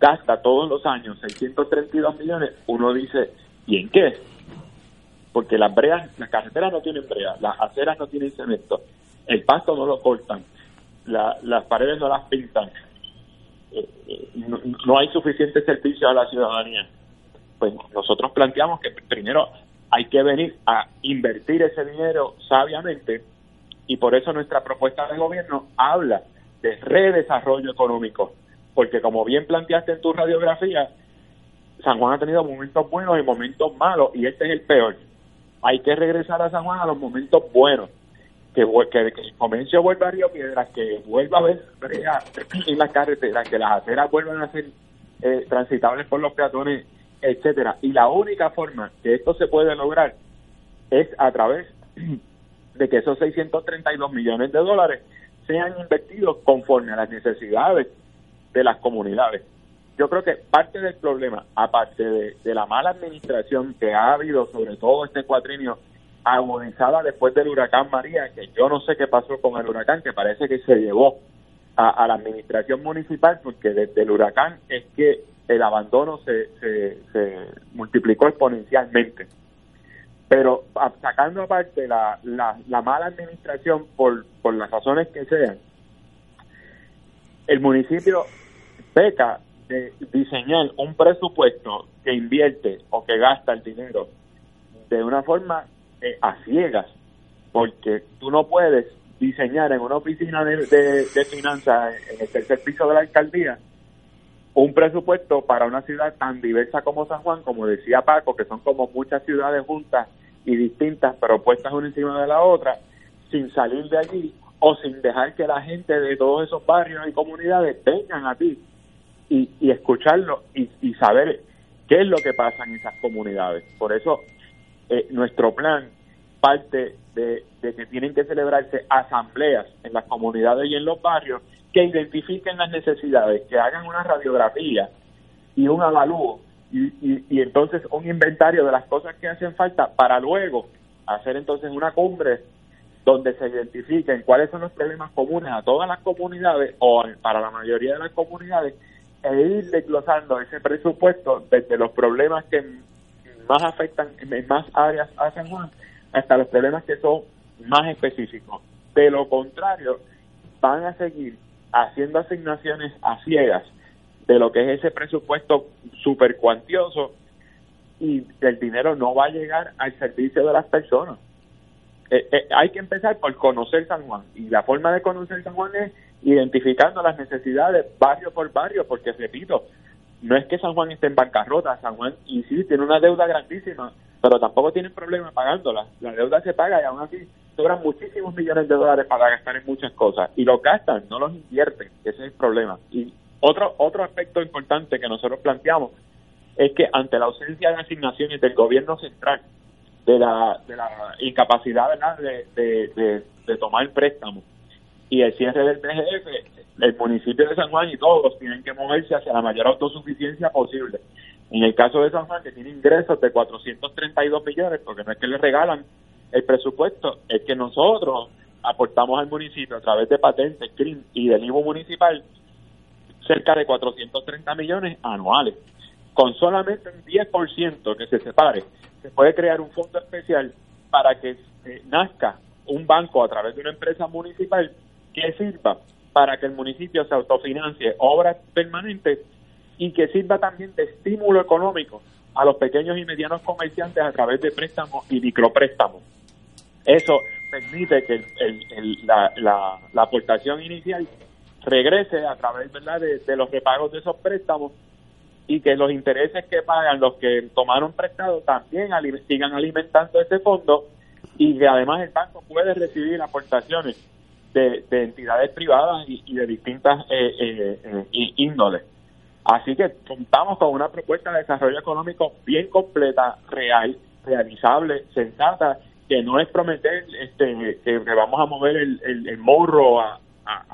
gasta todos los años 632 millones, uno dice, ¿y en qué? Porque las breas, las carreteras no tienen breas, las aceras no tienen cemento, el pasto no lo cortan, las paredes no las pintan, no, hay suficiente servicio a la ciudadanía. Pues nosotros planteamos que primero hay que venir a invertir ese dinero sabiamente y por eso nuestra propuesta de gobierno habla de redesarrollo económico, porque como bien planteaste en tu radiografía, San Juan ha tenido momentos buenos y momentos malos y este es el peor. Hay que regresar a San Juan a los momentos buenos que, que, el comercio vuelva a Río Piedras, que vuelva a haber en las carreteras, que las aceras vuelvan a ser eh, transitables por los peatones, etcétera. Y la única forma que esto se puede lograr es a través *clears throat* de que esos 632 millones de dólares sean invertidos conforme a las necesidades de las comunidades. Yo creo que parte del problema, aparte de, la mala administración que ha habido sobre todo este cuatrinio agudizada después del huracán María, que yo no sé qué pasó con el huracán, que parece que se llevó a, la administración municipal, porque desde el huracán es que el abandono se, se, multiplicó exponencialmente. Pero sacando aparte la, la, la mala administración por, por las razones que sean, el municipio peca de diseñar un presupuesto que invierte o que gasta el dinero de una forma eh, a ciegas, porque tú no puedes diseñar en una oficina de, de, finanzas en el tercer piso de la alcaldía un presupuesto para una ciudad tan diversa como San Juan, como decía Paco, que son como muchas ciudades juntas y distintas, pero puestas una encima de la otra, sin salir de allí o sin dejar que la gente de todos esos barrios y comunidades vengan a ti y, y escucharlo y, y saber qué es lo que pasa en esas comunidades. Por eso eh, nuestro plan parte de, de que tienen que celebrarse asambleas en las comunidades y en los barrios que identifiquen las necesidades, que hagan una radiografía y un avalúo y, y, entonces un inventario de las cosas que hacen falta para luego hacer entonces una cumbre donde se identifiquen cuáles son los problemas comunes a todas las comunidades o para la mayoría de las comunidades e ir desglosando ese presupuesto desde los problemas que más afectan en más áreas Juan hasta los problemas que son más específicos. De lo contrario, van a seguir haciendo asignaciones a ciegas de lo que es ese presupuesto super cuantioso y el dinero no va a llegar al servicio de las personas. Eh, eh, hay que empezar por conocer San Juan y la forma de conocer San Juan es identificando las necesidades barrio por barrio, porque repito, no es que San Juan esté en bancarrota, San Juan, y sí, tiene una deuda grandísima, pero tampoco tiene problema pagándola. La deuda se paga y aún así sobran muchísimos millones de dólares para gastar en muchas cosas. Y lo gastan, no los invierten, ese es el problema. Y otro, otro aspecto importante que nosotros planteamos es que ante la ausencia de asignaciones del gobierno central, de la, de la incapacidad De, de, de, tomar préstamos y el cierre del PGF, el municipio de San Juan y todos tienen que moverse hacia la mayor autosuficiencia posible. En el caso de San Juan, que tiene ingresos de 432 millones, porque no es que le regalan el presupuesto, es que nosotros aportamos al municipio a través de patentes, CRIM y del IVO municipal cerca de 430 millones anuales. Con solamente un 10% que se separe, se puede crear un fondo especial para que eh, nazca un banco a través de una empresa municipal que sirva para que el municipio se autofinancie obras permanentes y que sirva también de estímulo económico a los pequeños y medianos comerciantes a través de préstamos y micropréstamos. Eso permite que la, la, aportación inicial regrese a través ¿verdad? De, los repagos de esos préstamos y que los intereses que pagan los que tomaron prestado también sigan alimentando ese fondo y que además el banco puede recibir aportaciones de, entidades privadas y, de distintas eh, eh, eh, índoles. Así que contamos con una propuesta de desarrollo económico bien completa, real, realizable, sensata, que no es prometer este, que, vamos a mover el, el, morro a,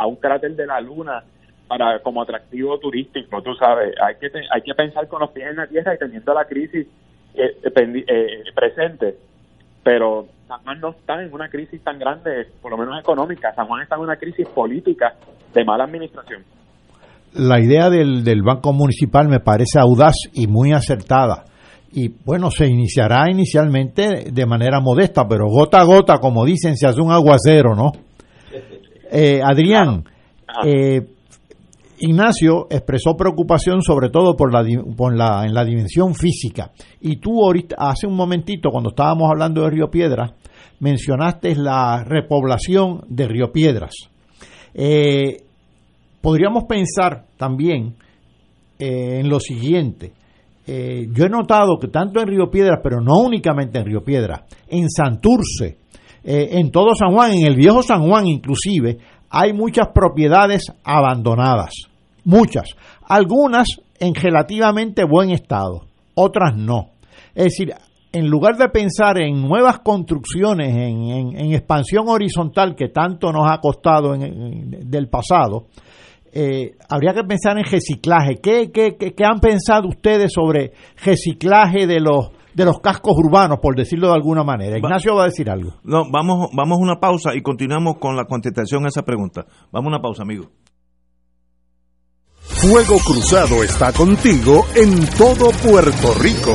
un cráter de la luna para como atractivo turístico, tú sabes, hay que hay que pensar con los pies en la tierra y teniendo la crisis eh, eh, presente, pero San Juan no está en una crisis tan grande, por lo menos económica, San Juan está en una crisis política de mala administración. La idea del Banco Municipal me parece audaz y muy acertada. Y bueno, se iniciará inicialmente de manera modesta, pero gota a gota, como dicen, se hace un aguacero, ¿no? *laughs* Eh, Adrián, eh, Ignacio expresó preocupación sobre todo por la, por la, en la dimensión física. Y tú ahorita, hace un momentito, cuando estábamos hablando de Río Piedras, mencionaste la repoblación de Río Piedras. Eh, podríamos pensar también eh, en lo siguiente. Eh, yo he notado que tanto en Río Piedras, pero no únicamente en Río Piedras, en Santurce, eh, en todo San Juan, en el viejo San Juan inclusive, hay muchas propiedades abandonadas. Muchas. Algunas en relativamente buen estado, otras no. Es decir, en lugar de pensar en nuevas construcciones, en, expansión horizontal que tanto nos ha costado en, del pasado, eh, habría que pensar en reciclaje. ¿Qué, ¿Qué, qué, han pensado ustedes sobre reciclaje de los de los cascos urbanos, por decirlo de alguna manera? Ignacio va a decir algo. No, vamos, vamos a una pausa y continuamos con la contestación a esa pregunta. Vamos a una pausa, amigo. Fuego Cruzado está contigo en todo Puerto Rico.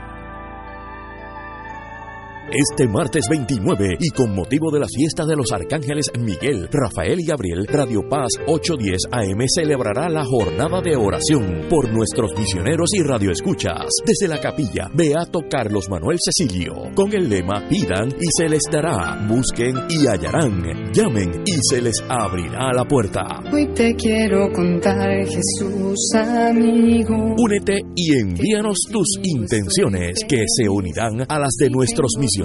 Este martes 29 y con motivo de la fiesta de los arcángeles Miguel, Rafael y Gabriel, Radio Paz 810 AM celebrará la jornada de oración por nuestros misioneros y radioescuchas desde la capilla Beato Carlos Manuel Cecilio con el lema Pidan y se les dará, busquen y hallarán, llamen y se les abrirá la puerta. Hoy te quiero contar, Jesús amigo. Únete y envíanos tus intenciones que se unirán a las de nuestros misioneros.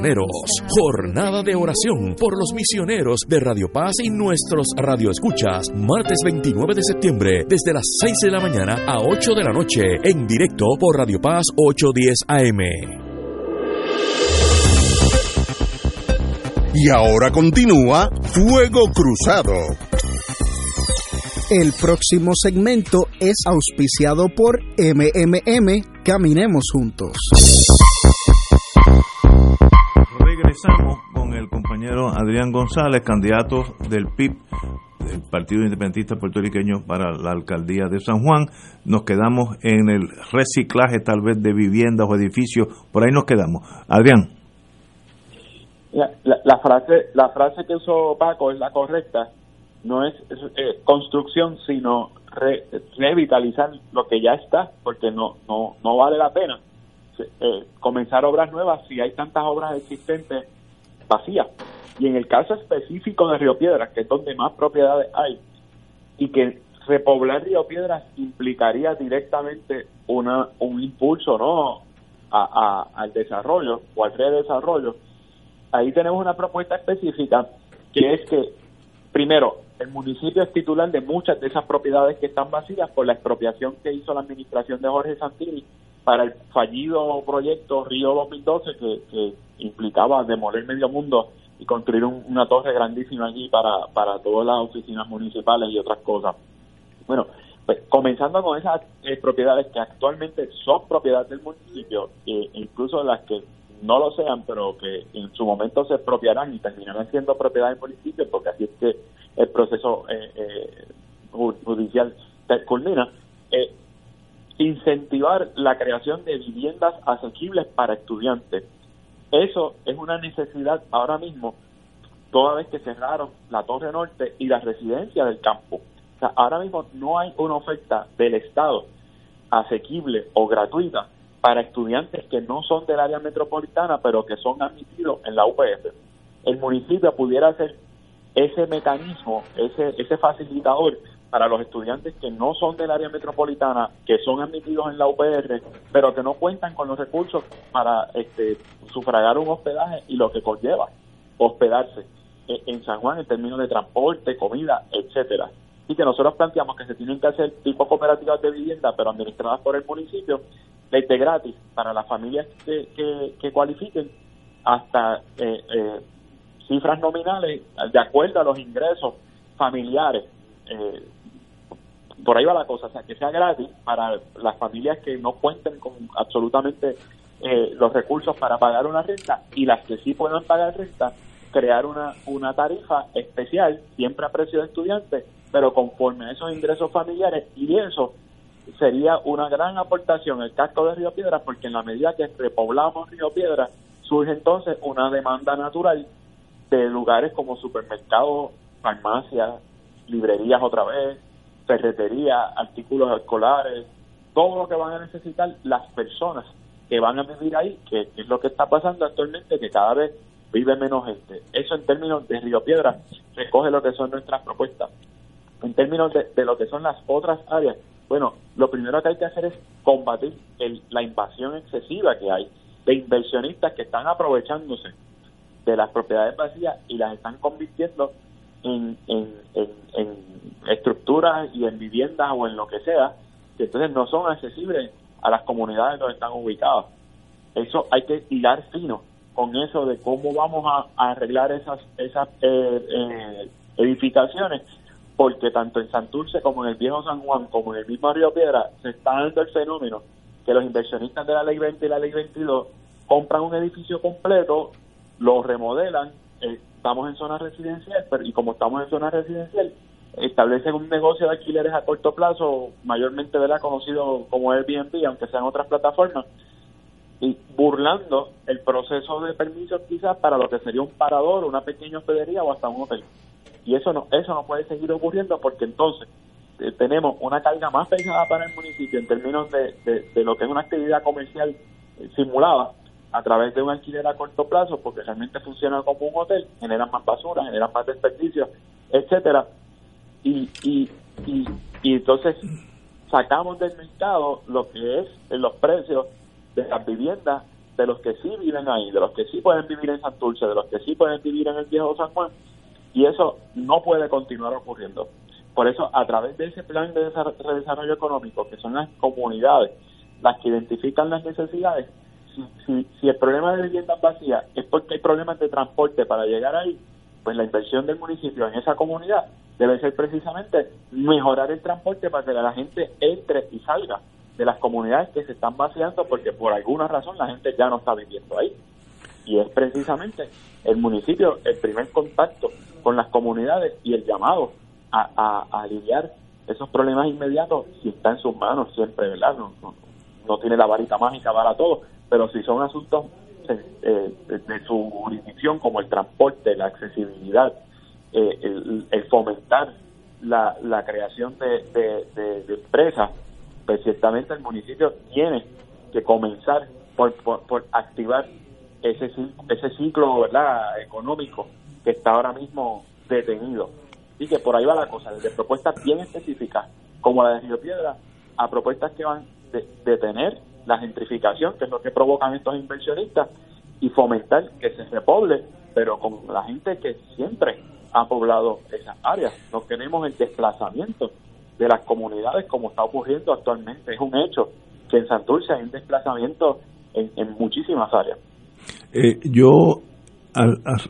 Jornada de oración por los misioneros de Radio Paz y nuestros radioescuchas. Martes 29 de septiembre, desde las 6 de la mañana a 8 de la noche, en directo por Radio Paz 810 AM. Y ahora continúa Fuego Cruzado. El próximo segmento es auspiciado por MMM Caminemos Juntos. Adrián González, candidato del PIB, del Partido Independentista Puertorriqueño para la alcaldía de San Juan. Nos quedamos en el reciclaje tal vez de viviendas o edificios, por ahí nos quedamos. Adrián. La, frase la frase que usó Paco es la correcta. No es, eh, construcción, sino re, revitalizar lo que ya está, porque no no no vale la pena eh, comenzar obras nuevas si hay tantas obras existentes vacías. Y en el caso específico de Río Piedras, que es donde más propiedades hay, y que repoblar Río Piedras implicaría directamente una un impulso no a, a, al desarrollo o al redesarrollo, ahí tenemos una propuesta específica que es que, primero, el municipio es titular de muchas de esas propiedades que están vacías por la expropiación que hizo la administración de Jorge Santini para el fallido proyecto Río 2012 que, que implicaba demoler medio mundo y construir un, una torre grandísima allí para, para todas las oficinas municipales y otras cosas. Bueno, pues comenzando con esas eh, propiedades que actualmente son propiedad del municipio, e incluso las que no lo sean, pero que en su momento se expropiarán y terminarán siendo propiedad del municipio, porque así es que el proceso eh, eh, judicial culmina. Eh, incentivar la creación de viviendas asequibles para estudiantes. Eso es una necesidad ahora mismo, toda vez que cerraron la Torre Norte y la residencia del campo. O sea, ahora mismo no hay una oferta del Estado asequible o gratuita para estudiantes que no son del área metropolitana, pero que son admitidos en la UPF. El municipio pudiera ser ese mecanismo, ese, ese facilitador para los estudiantes que no son del área metropolitana, que son admitidos en la UPR, pero que no cuentan con los recursos para este, sufragar un hospedaje y lo que conlleva hospedarse en San Juan en términos de transporte, comida, etcétera. Y que nosotros planteamos que se tienen que hacer tipo cooperativas de vivienda, pero administradas por el municipio, desde gratis para las familias que, que, que cualifiquen hasta eh, eh, cifras nominales de acuerdo a los ingresos familiares eh, por ahí va la cosa, o sea, que sea gratis para las familias que no cuenten con absolutamente eh, los recursos para pagar una renta y las que sí puedan pagar renta, crear una, una tarifa especial, siempre a precio de estudiante, pero conforme a esos ingresos familiares y eso sería una gran aportación el casco de Río Piedras porque en la medida que repoblamos Río Piedras surge entonces una demanda natural de lugares como supermercados, farmacias, librerías otra vez, ferretería, artículos escolares, todo lo que van a necesitar las personas que van a vivir ahí, que, es lo que está pasando actualmente, que cada vez vive menos gente. Eso en términos de Río Piedra recoge lo que son nuestras propuestas. En términos de, lo que son las otras áreas, bueno, lo primero que hay que hacer es combatir la invasión excesiva que hay de inversionistas que están aprovechándose de las propiedades vacías y las están convirtiendo en, en, estructuras y en viviendas o en lo que sea, que entonces no son accesibles a las comunidades donde están ubicadas. Eso hay que hilar fino con eso de cómo vamos a, arreglar esas, esas eh, eh, edificaciones, porque tanto en Santurce como en el Viejo San Juan, como en el mismo Río Piedra, se está dando el fenómeno que los inversionistas de la Ley 20 y la Ley 22 compran un edificio completo, lo remodelan, eh, estamos en zona residencial, pero, y como estamos en zona residencial, establecen un negocio de alquileres a corto plazo, mayormente la conocido como Airbnb, aunque sean otras plataformas, y burlando el proceso de permisos quizás para lo que sería un parador, una pequeña hospedería o hasta un hotel. Y eso no, eso no puede seguir ocurriendo porque entonces eh, tenemos una carga más pesada para el municipio en términos de, de, lo que es una actividad comercial eh, simulada a través de un alquiler a corto plazo porque realmente funciona como un hotel, generan más basura, generan más desperdicios, etcétera y, y, y, entonces sacamos del mercado lo que es los precios de las viviendas de los que sí viven ahí, de los que sí pueden vivir en Santurce, de los que sí pueden vivir en el viejo San Juan, y eso no puede continuar ocurriendo. Por eso, a través de ese plan de desarrollo económico, que son las comunidades las que identifican las necesidades, si, si, si el problema de viviendas vacías es porque hay problemas de transporte para llegar ahí, pues la inversión del municipio en esa comunidad debe ser precisamente mejorar el transporte para que la gente entre y salga de las comunidades que se están vaciando porque por alguna razón la gente ya no está viviendo ahí. Y es precisamente el municipio el primer contacto con las comunidades y el llamado a, aliviar esos problemas inmediatos si está en sus manos siempre, ¿verdad? No, no, tiene la varita mágica para todo, pero si son asuntos eh, de su jurisdicción como el transporte, la accesibilidad, eh, el, fomentar la, la creación de, de, empresas, pues ciertamente el municipio tiene que comenzar por, por, activar ese, ese ciclo ¿verdad? económico que está ahora mismo detenido. Y que por ahí va la cosa, de propuestas bien específicas, como la de Río Piedra, a propuestas que van de detener la gentrificación, que es lo que provocan estos inversionistas, y fomentar que se repoble, pero con la gente que siempre ha poblado esas áreas. No tenemos el desplazamiento de las comunidades como está ocurriendo actualmente. Es un hecho que en Santurce hay un desplazamiento en, muchísimas áreas. Eh, yo,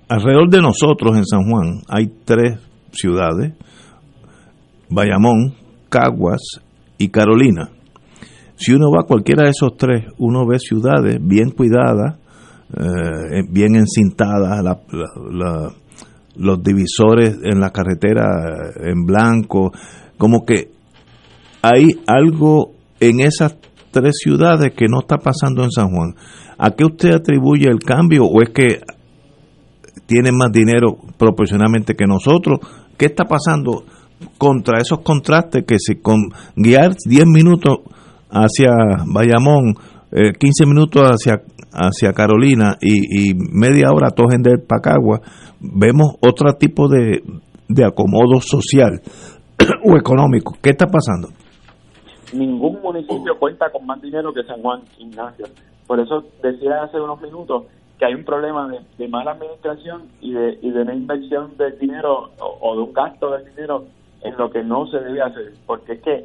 alrededor de nosotros en San Juan, hay tres ciudades, Bayamón, Caguas y Carolina. Si uno va a cualquiera de esos tres, uno ve ciudades bien cuidadas, eh, bien encintadas, la, los divisores en la carretera en blanco, como que hay algo en esas tres ciudades que no está pasando en San Juan. ¿A qué usted atribuye el cambio o es que tienen más dinero proporcionalmente que nosotros? ¿Qué está pasando contra esos contrastes que si con guiar 10 minutos hacia Bayamón, 15 eh, minutos hacia hacia Carolina y, media hora a del Pacagua, vemos otro tipo de, de acomodo social *clears throat* o económico. ¿Qué está pasando? Ningún municipio cuenta con más dinero que San Juan Ignacio. Por eso decía hace unos minutos que hay un problema de, mala administración y de, de una inversión del dinero o, de un gasto del dinero en lo que no se debe hacer. Porque es que,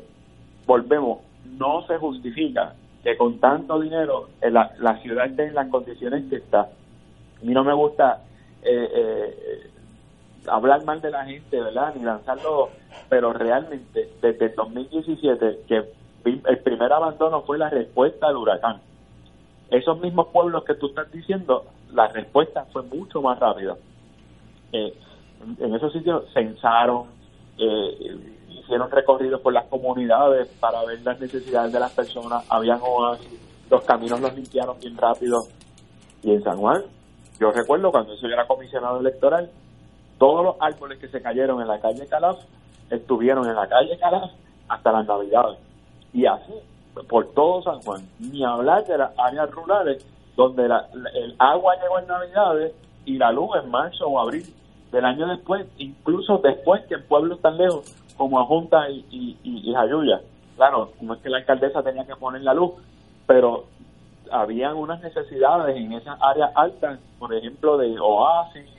volvemos, no se justifica que con tanto dinero la, la ciudad esté en las condiciones que está. A mí no me gusta eh, eh, hablar mal de la gente, ¿verdad? Ni lanzarlo, pero realmente desde el 2017 que el primer abandono fue la respuesta al huracán. Esos mismos pueblos que tú estás diciendo, la respuesta fue mucho más rápida. Eh, en esos sitios censaron, hicieron recorridos por las comunidades para ver las necesidades de las personas, habían oasis, los caminos los limpiaron bien rápido. Y en San Juan, yo recuerdo cuando yo era comisionado electoral, todos los árboles que se cayeron en la calle Calaf estuvieron en la calle Calaf hasta las Navidades. Y así, por todo San Juan, ni hablar de las áreas rurales donde el agua llegó en Navidades y la luz en marzo o abril del año después, incluso después que en pueblos tan lejos como Ajunta y, y, y, Jayuya. Claro, no es que la alcaldesa tenía que poner la luz, pero habían unas necesidades en esas áreas altas, por ejemplo, de oasis,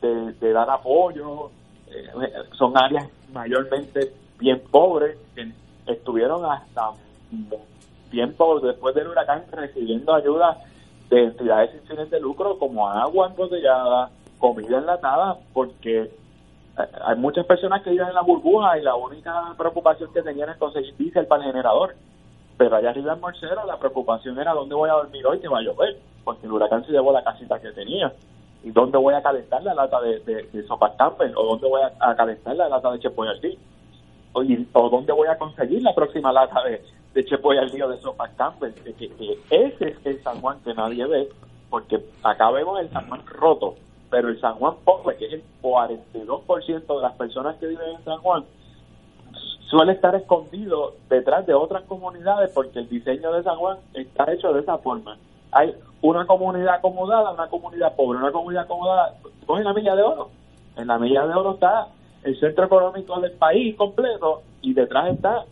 de, dar apoyo. Eh, son áreas mayormente bien pobres que estuvieron hasta tiempo después del huracán recibiendo ayuda de entidades sin fines de lucro como agua embotellada, comida enlatada, porque hay muchas personas que viven en la burbuja y la única preocupación que tenían es conseguir diésel para el generador. Pero allá arriba en Morcero la preocupación era dónde voy a dormir hoy que va a llover, porque el huracán se llevó la casita que tenía. ¿Y dónde voy a calentar la lata de, de, sopa Campbell? ¿O dónde voy a, calentar la lata de Chepoy ¿O, ¿O dónde voy a conseguir la próxima lata de, de Chepoy al de sopa Campbell? ese es el San Juan que nadie ve, porque acá vemos el San Juan roto, pero el San Juan pobre, que es el 42% de las personas que viven en San Juan, suele estar escondido detrás de otras comunidades porque el diseño de San Juan está hecho de esa forma. Hay una comunidad acomodada, una comunidad pobre, una comunidad acomodada. Cogen la milla de oro. En la milla de oro está el centro económico del país completo y detrás está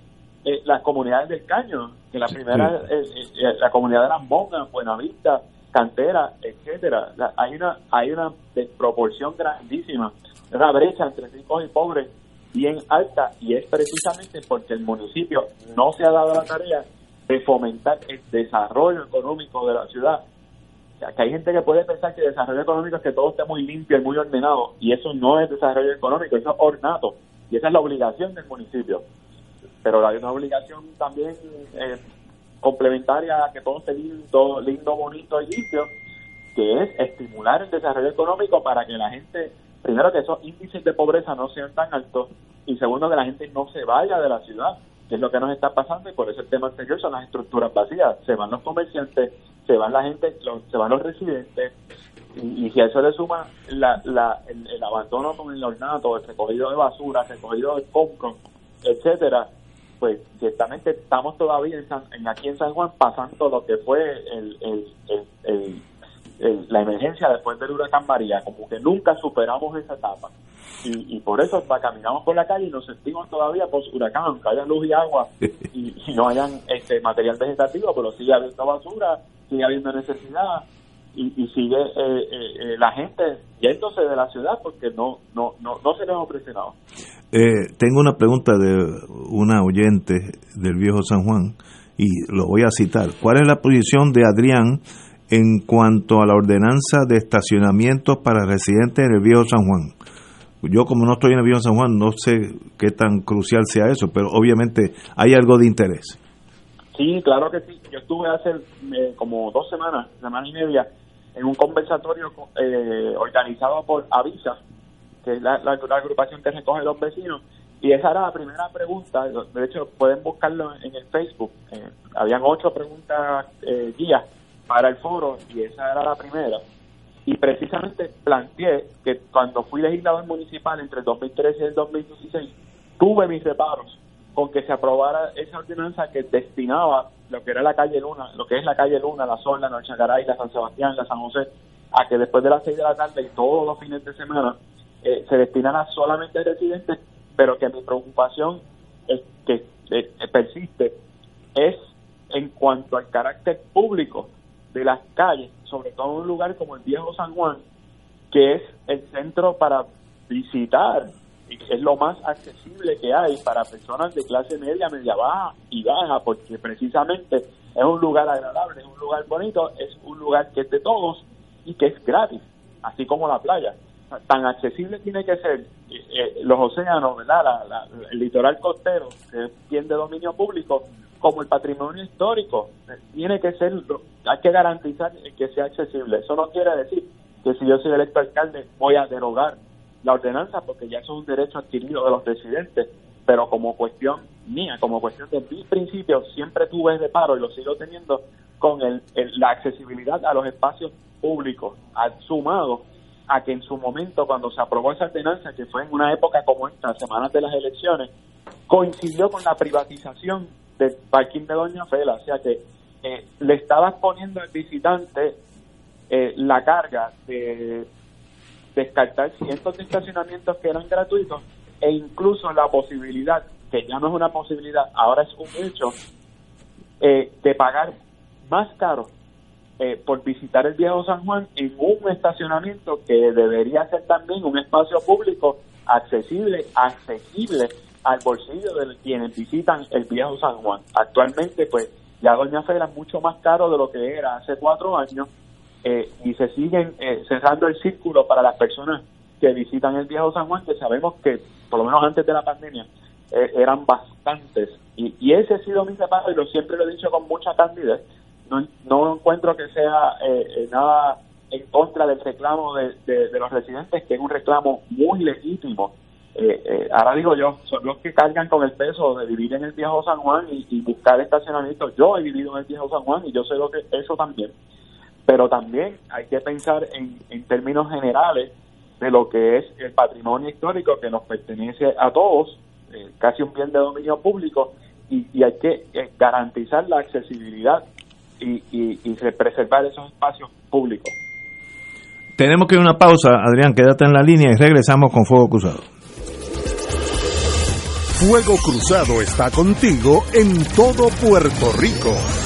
eh, las comunidades del Caño, que la primera es la comunidad de las Mongas, Buenavista, Cantera, etcétera. hay una hay una desproporción grandísima, una brecha entre ricos y pobres bien alta y es precisamente porque el municipio no se ha dado la tarea de fomentar el desarrollo económico de la ciudad. O que hay gente que puede pensar que el desarrollo económico es que todo esté muy limpio y muy ordenado, y eso no es desarrollo económico, eso es ornato, y esa es la obligación del municipio. Pero hay una obligación también eh, complementaria a que todo esté lindo, lindo, bonito y limpio, que es estimular el desarrollo económico para que la gente primero que esos índices de pobreza no sean tan altos y segundo que la gente no se vaya de la ciudad, que es lo que nos está pasando y por eso el tema anterior son las estructuras vacías. Se van los comerciantes, se van la gente, se van los residentes y, si a eso le suma la, la, el, abandono con el ornato, el recogido de basura, el recogido de compro, etcétera, pues ciertamente estamos todavía en, aquí en San Juan pasando lo que fue el, el la emergencia después del huracán María, como que nunca superamos esa etapa. Y, por eso caminamos por la calle y nos sentimos todavía post huracán, aunque haya luz y agua y, no hayan este material vegetativo, pero sigue habiendo basura, sigue habiendo necesidad y, sigue eh, eh, eh, la gente yéndose de la ciudad porque no no no, no se les ofrece nada. tengo una pregunta de una oyente del viejo San Juan y lo voy a citar. ¿Cuál es la posición de Adrián? en cuanto a la ordenanza de estacionamiento para residentes en el Viejo San Juan. Yo como no estoy en el Viejo San Juan no sé qué tan crucial sea eso, pero obviamente hay algo de interés. Sí, claro que sí. Yo estuve hace eh, como dos semanas, semana y media, en un conversatorio eh, organizado por Avisa, que es la, agrupación que recoge los vecinos, y esa era la primera pregunta. De hecho, pueden buscarlo en el Facebook. Eh, habían ocho preguntas guías para el foro y esa era la primera. Y precisamente planteé que cuando fui legislador municipal entre el 2013 y el 2016, tuve mis reparos con que se aprobara esa ordenanza que destinaba lo que era la calle Luna, lo que es la calle Luna, la Zona, la Chacaray, la San Sebastián, la San José, a que después de las 6 de la tarde y todos los fines de semana eh, se destinara solamente a residentes, pero que mi preocupación es que eh, persiste es en cuanto al carácter público de las calles, sobre todo en un lugar como el Viejo San Juan, que es el centro para visitar y es lo más accesible que hay para personas de clase media, media baja y baja, porque precisamente es un lugar agradable, es un lugar bonito, es un lugar que es de todos y que es gratis, así como la playa. tan accesible tiene que ser eh, eh, los océanos, ¿verdad? el litoral costero, que de dominio público, como el patrimonio histórico. Tiene que ser, hay que garantizar que sea accesible. Eso no quiere decir que si yo soy electo alcalde voy a derogar la ordenanza porque ya eso es un derecho adquirido de los residentes, pero como cuestión mía, como cuestión de mis principios, siempre tuve de paro y lo sigo teniendo con el, la accesibilidad a los espacios públicos, sumado a que en su momento, cuando se aprobó esa ordenanza, que fue en una época como esta, semanas de las elecciones, coincidió con la privatización del parking de Doña Fela, o sea que eh, le estabas poniendo al visitante eh, la carga de descartar cientos de estacionamientos que eran gratuitos e incluso la posibilidad, que ya no es una posibilidad, ahora es un hecho, eh, de pagar más caro eh, por visitar el viejo San Juan en un estacionamiento que debería ser también un espacio público accesible, accesible al bolsillo de quienes visitan el viejo San Juan. Actualmente, pues, ya Doña Fela es mucho más caro de lo que era hace cuatro años eh, y se siguen eh, cerrando el círculo para las personas que visitan el viejo San Juan, que sabemos que, por lo menos antes de la pandemia, eran bastantes. Y, y, ese ha sido mi reparo y lo siempre lo he dicho con mucha candidez no, no encuentro que sea eh, eh, nada en contra del reclamo de, de, los residentes, que es un reclamo muy legítimo. Eh, ahora digo yo, son los que cargan con el peso de vivir en el viejo San Juan y, buscar estacionamiento. Yo he vivido en el viejo San Juan y yo sé lo que eso también. Pero también hay que pensar en, en términos generales de lo que es el patrimonio histórico que nos pertenece a todos, casi un bien de dominio público, y, y hay que garantizar la accesibilidad y, y, preservar esos espacios públicos. Tenemos que ir a una pausa, Adrián, quédate en la línea y regresamos con Fuego Cruzado. Fuego Cruzado está contigo en todo Puerto Rico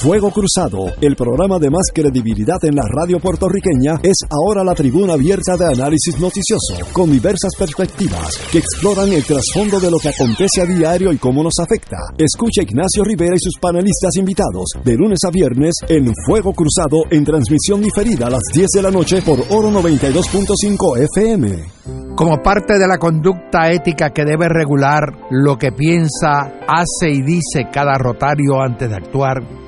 Fuego Cruzado, el programa de más credibilidad en la radio puertorriqueña, es ahora la tribuna abierta de análisis noticioso, con diversas perspectivas que exploran el trasfondo de lo que acontece a diario y cómo nos afecta. Escucha Ignacio Rivera y sus panelistas invitados de lunes a viernes en Fuego Cruzado en transmisión diferida a las 10 de la noche por Oro 92.5 FM. Como parte de la conducta ética que debe regular lo que piensa, hace y dice cada rotario antes de actuar,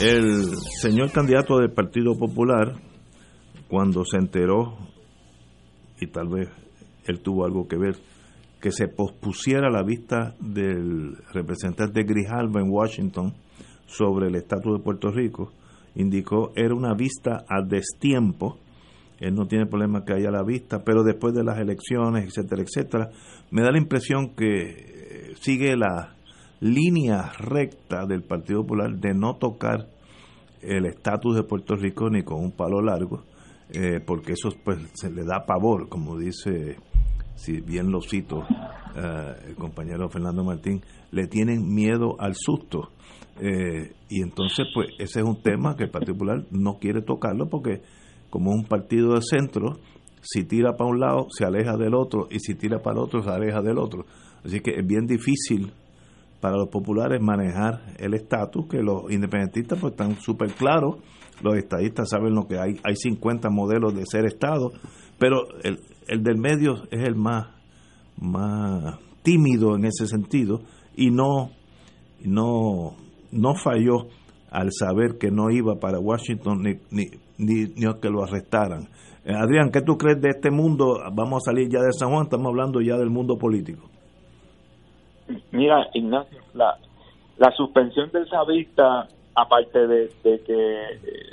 el señor candidato del Partido Popular, cuando se enteró, y tal vez él tuvo algo que ver, que se pospusiera la vista del representante Grijalva en Washington sobre el estatus de Puerto Rico, indicó era una vista a destiempo. Él no tiene problema que haya la vista, pero después de las elecciones, etcétera, etcétera, me da la impresión que sigue la línea recta del Partido Popular de no tocar el estatus de Puerto Rico ni con un palo largo, eh, porque eso pues se le da pavor, como dice, si bien lo cito, eh, el compañero Fernando Martín, le tienen miedo al susto. Eh, y entonces, pues ese es un tema que el Partido Popular no quiere tocarlo porque como un partido de centro, si tira para un lado, se aleja del otro, y si tira para el otro, se aleja del otro. Así que es bien difícil para los populares manejar el estatus, que los independentistas pues están súper claros, los estadistas saben lo que hay, hay 50 modelos de ser Estado, pero el, el del medio es el más, más tímido en ese sentido y no, no, no falló al saber que no iba para Washington ni, ni, ni, ni que lo arrestaran. Eh, Adrián, ¿qué tú crees de este mundo? Vamos a salir ya de San Juan, estamos hablando ya del mundo político. Mira, Ignacio, la, la suspensión del Savista, aparte de, que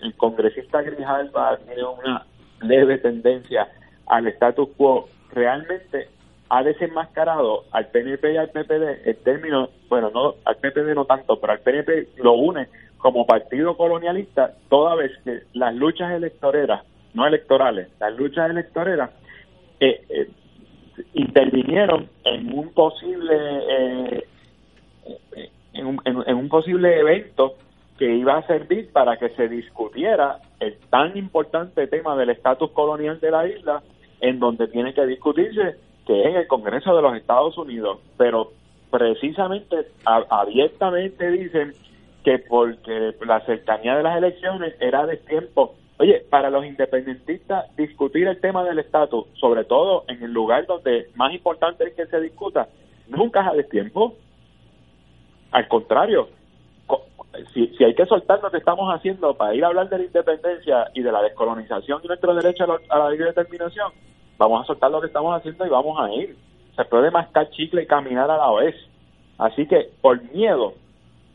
el congresista Grijalva tiene una leve tendencia al status quo, realmente ha desenmascarado al PNP y al PPD el término, bueno, no al PPD no tanto, pero al PNP lo une como partido colonialista toda vez que las luchas electoreras, no electorales, las luchas electoreras eh, eh, intervinieron en un posible eh, en, un, en, un posible evento que iba a servir para que se discutiera el tan importante tema del estatus colonial de la isla, en donde tiene que discutirse que es en el Congreso de los Estados Unidos, pero precisamente abiertamente dicen que porque la cercanía de las elecciones era de tiempo Oye, para los independentistas discutir el tema del estatus, sobre todo en el lugar donde más importante es que se discuta, nunca es a destiempo. Al contrario, si, si hay que soltar lo que estamos haciendo para ir a hablar de la independencia y de la descolonización y nuestro derecho a, la libre determinación, vamos a soltar lo que estamos haciendo y vamos a ir. Se puede mascar chicle y caminar a la vez. Así que por miedo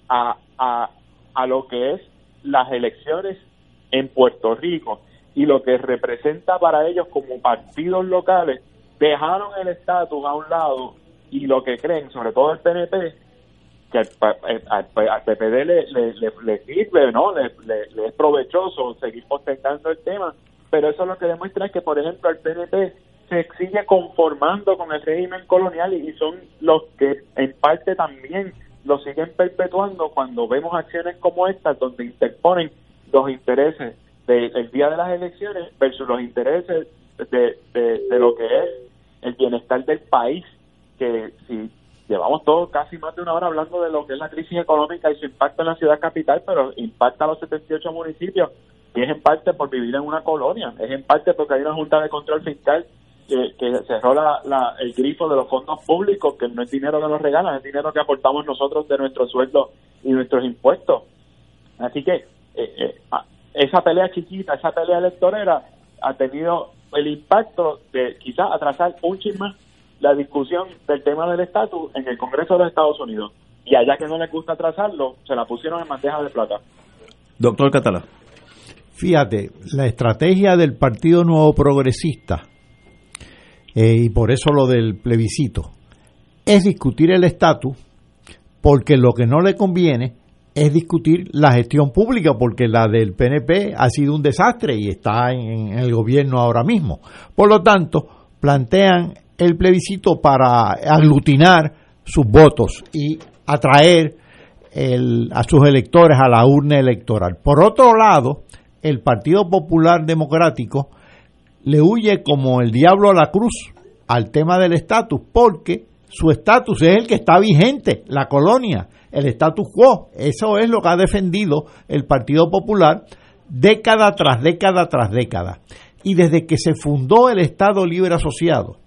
a, a, a lo que es las elecciones en Puerto Rico y lo que representa para ellos como partidos locales, dejaron el estatus a un lado y lo que creen, sobre todo el PNP, que al, PPD le, le, sirve, ¿no? Le, le, es provechoso seguir postergando el tema, pero eso lo que demuestra es que, por ejemplo, el PNP se sigue conformando con el régimen colonial y son los que en parte también lo siguen perpetuando cuando vemos acciones como estas donde interponen los intereses del día de las elecciones versus los intereses de, de, lo que es el bienestar del país, que si llevamos todo casi más de una hora hablando de lo que es la crisis económica y su impacto en la ciudad capital, pero impacta a los 78 municipios y es en parte por vivir en una colonia, es en parte porque hay una junta de control fiscal que, que cerró la, el grifo de los fondos públicos, que no es dinero que nos regalan, es dinero que aportamos nosotros de nuestro sueldo y nuestros impuestos. Así que eh, eh, esa pelea chiquita, esa pelea electorera ha tenido el impacto de quizás atrasar un chisme la discusión del tema del estatus en el Congreso de los Estados Unidos. Y allá que no les gusta atrasarlo, se la pusieron en bandeja de plata. Doctor Catalá. Fíjate, la estrategia del Partido Nuevo Progresista, eh, y por eso lo del plebiscito, es discutir el estatus, porque lo que no le conviene es discutir la gestión pública, porque la del PNP ha sido un desastre y está en, el gobierno ahora mismo. Por lo tanto, plantean el plebiscito para aglutinar sus votos y atraer a sus electores a la urna electoral. Por otro lado, el Partido Popular Democrático le huye como el diablo a la cruz al tema del estatus, porque su estatus es el que está vigente, la colonia el status quo. Eso es lo que ha defendido el Partido Popular década tras década tras década. Y desde que se fundó el Estado Libre Asociado,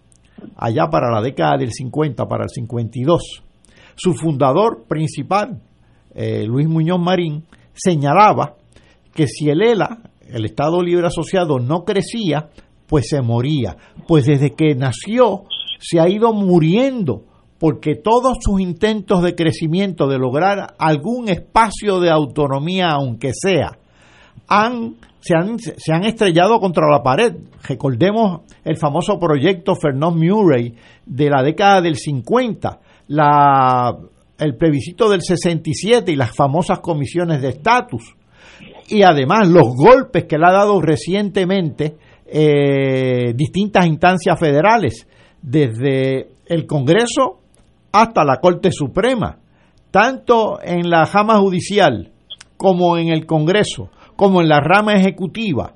allá para la década del 50, para el 52, su fundador principal, eh, Luis Muñoz Marín, señalaba que si el ELA, el Estado Libre Asociado, no crecía, pues se moría. Pues desde que nació se ha ido muriendo porque todos sus intentos de crecimiento, de lograr algún espacio de autonomía, aunque sea, han se han, se han estrellado contra la pared. Recordemos el famoso proyecto Fernand Murray de la década del 50, la, el plebiscito del 67 y las famosas comisiones de estatus. Y además los golpes que le ha dado recientemente eh, distintas instancias federales, desde el Congreso hasta la Corte Suprema, tanto en la rama judicial como en el Congreso, como en la rama ejecutiva,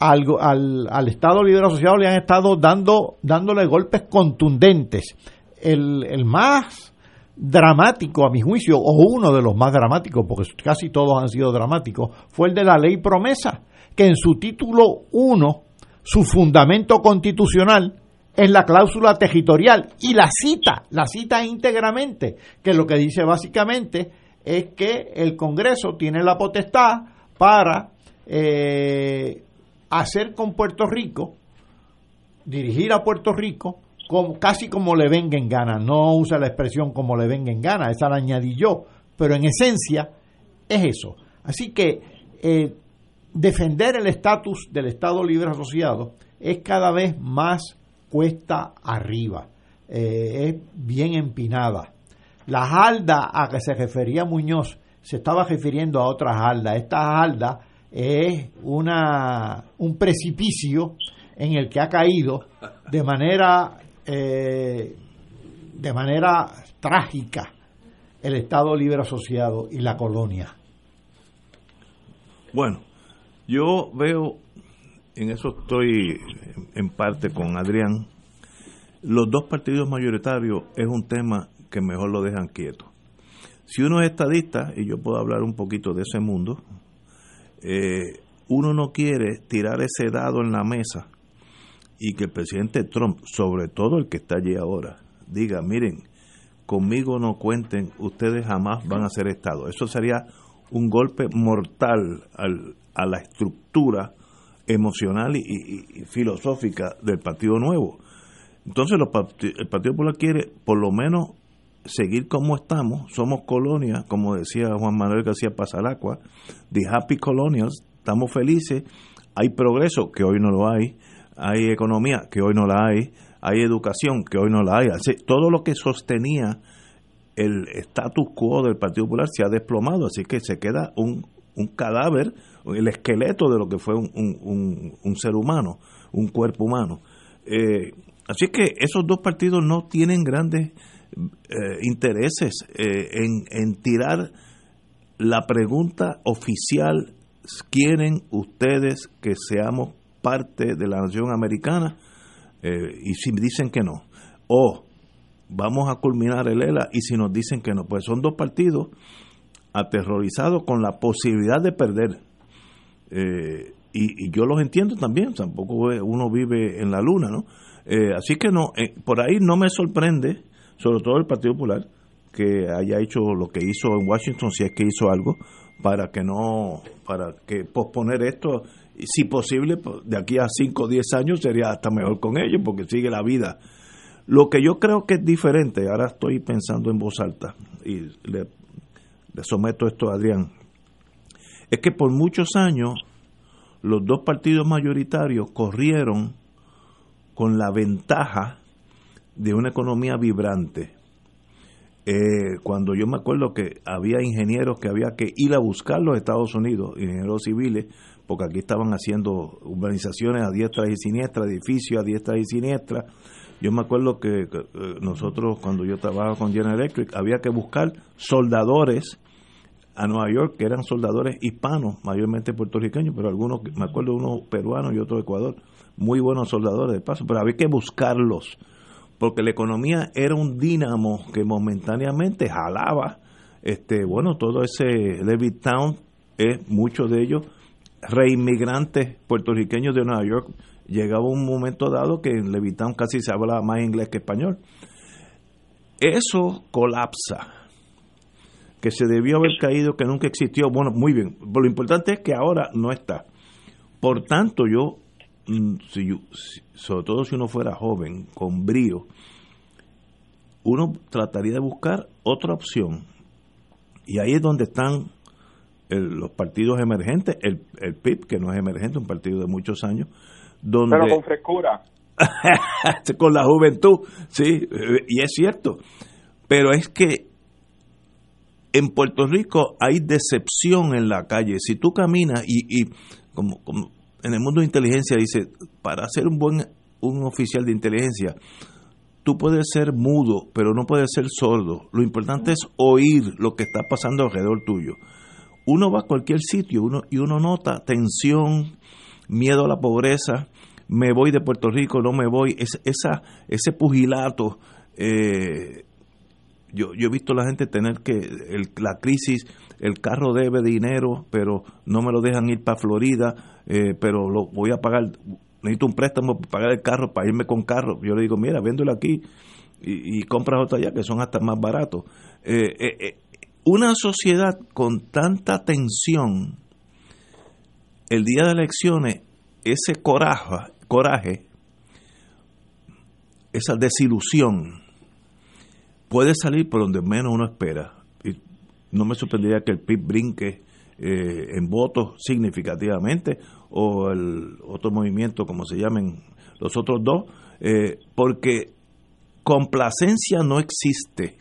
al, al, al Estado Libre Asociado le han estado dando, dándole golpes contundentes. El, el más dramático, a mi juicio, o uno de los más dramáticos, porque casi todos han sido dramáticos, fue el de la ley promesa, que en su título 1, su fundamento constitucional, es la cláusula territorial y la cita, la cita íntegramente, que lo que dice básicamente es que el Congreso tiene la potestad para eh, hacer con Puerto Rico, dirigir a Puerto Rico, como, casi como le venga en gana. No usa la expresión como le venga en gana, esa la añadí yo, pero en esencia es eso. Así que eh, defender el estatus del Estado Libre Asociado es cada vez más cuesta arriba, eh, es bien empinada. La halda a que se refería Muñoz se estaba refiriendo a otras haldas. Esta halda es una, un precipicio en el que ha caído de manera, eh, de manera trágica el Estado Libre Asociado y la colonia. Bueno, yo veo, en eso estoy en parte con Adrián, los dos partidos mayoritarios es un tema que mejor lo dejan quieto. Si uno es estadista, y yo puedo hablar un poquito de ese mundo, eh, uno no quiere tirar ese dado en la mesa y que el presidente Trump, sobre todo el que está allí ahora, diga, miren, conmigo no cuenten, ustedes jamás van a ser Estado. Eso sería un golpe mortal al, a la estructura emocional y, filosófica del Partido Nuevo. Entonces el Partido Popular quiere por lo menos seguir como estamos, somos colonia, como decía Juan Manuel García Pasalacua, the happy colonials, estamos felices, hay progreso, que hoy no lo hay, hay economía, que hoy no la hay, hay educación, que hoy no la hay, todo lo que sostenía el status quo del Partido Popular se ha desplomado, así que se queda un, un cadáver, el esqueleto de lo que fue un, un, un ser humano, un cuerpo humano. Eh, así que esos dos partidos no tienen grandes eh, intereses eh, en, en tirar la pregunta oficial, ¿quieren ustedes que seamos parte de la nación americana? y si dicen que no, o vamos a culminar el ELA y si nos dicen que no, pues son dos partidos aterrorizados con la posibilidad de perder. Eh, y, yo los entiendo también, tampoco uno vive en la luna, ¿no? Eh, así que no, eh, por ahí no me sorprende, sobre todo el Partido Popular, que haya hecho lo que hizo en Washington, si es que hizo algo, para que no, para que posponer esto, y si posible, pues, de aquí a 5 o 10 años sería hasta mejor con ellos, porque sigue la vida lo que yo creo que es diferente, ahora estoy pensando en voz alta y le, someto esto a Adrián, es que por muchos años los dos partidos mayoritarios corrieron con la ventaja de una economía vibrante. Eh, cuando yo me acuerdo que había ingenieros que había que ir a buscar los Estados Unidos, ingenieros civiles, porque aquí estaban haciendo urbanizaciones a diestra y siniestra, edificios a diestra y siniestra, yo me acuerdo que, eh, nosotros, cuando yo trabajaba con General Electric, había que buscar soldadores a Nueva York, que eran soldadores hispanos, mayormente puertorriqueños, pero algunos, me acuerdo unos peruanos y otros de Ecuador, muy buenos soldadores de paso, pero había que buscarlos, porque la economía era un dínamo que momentáneamente jalaba, este, bueno, todo ese Levittown, es muchos de ellos reinmigrantes puertorriqueños de Nueva York llegaba un momento dado que en Levitán casi se hablaba más inglés que español. Eso colapsa, que se debió haber caído, que nunca existió. Bueno, muy bien, lo importante es que ahora no está. Por tanto, yo, mm, si sobre todo si uno fuera joven, con brío, uno trataría de buscar otra opción. Y ahí es donde están los partidos emergentes, el, el PIB, que no es emergente, un partido de muchos años, donde... Pero con frescura. *laughs* con la juventud, sí, y es cierto. Pero es que en Puerto Rico hay decepción en la calle. Si tú caminas y, y como, en el mundo de inteligencia dice, para ser un buen un oficial de inteligencia, tú puedes ser mudo, pero no puedes ser sordo. Lo importante es oír lo que está pasando alrededor tuyo. Uno va a cualquier sitio y uno nota tensión, miedo a la pobreza, me voy de Puerto Rico, no me voy, es, esa, ese pugilato. Eh, yo, yo he visto a la gente tener que, el, la crisis, el carro debe dinero, pero no me lo dejan ir para Florida, eh, pero lo voy a pagar, necesito un préstamo para pagar el carro, para irme con carro. Yo le digo, mira, véndelo aquí y, compras otra allá, que son hasta más baratos. Eh, eh, una sociedad con tanta tensión, el día de elecciones, ese coraje, coraje esa desilusión, puede salir por donde menos uno espera. Y no me sorprendería que el PIB brinque eh, en votos significativamente o el otro movimiento, como se llamen los otros dos, eh, porque complacencia no existe.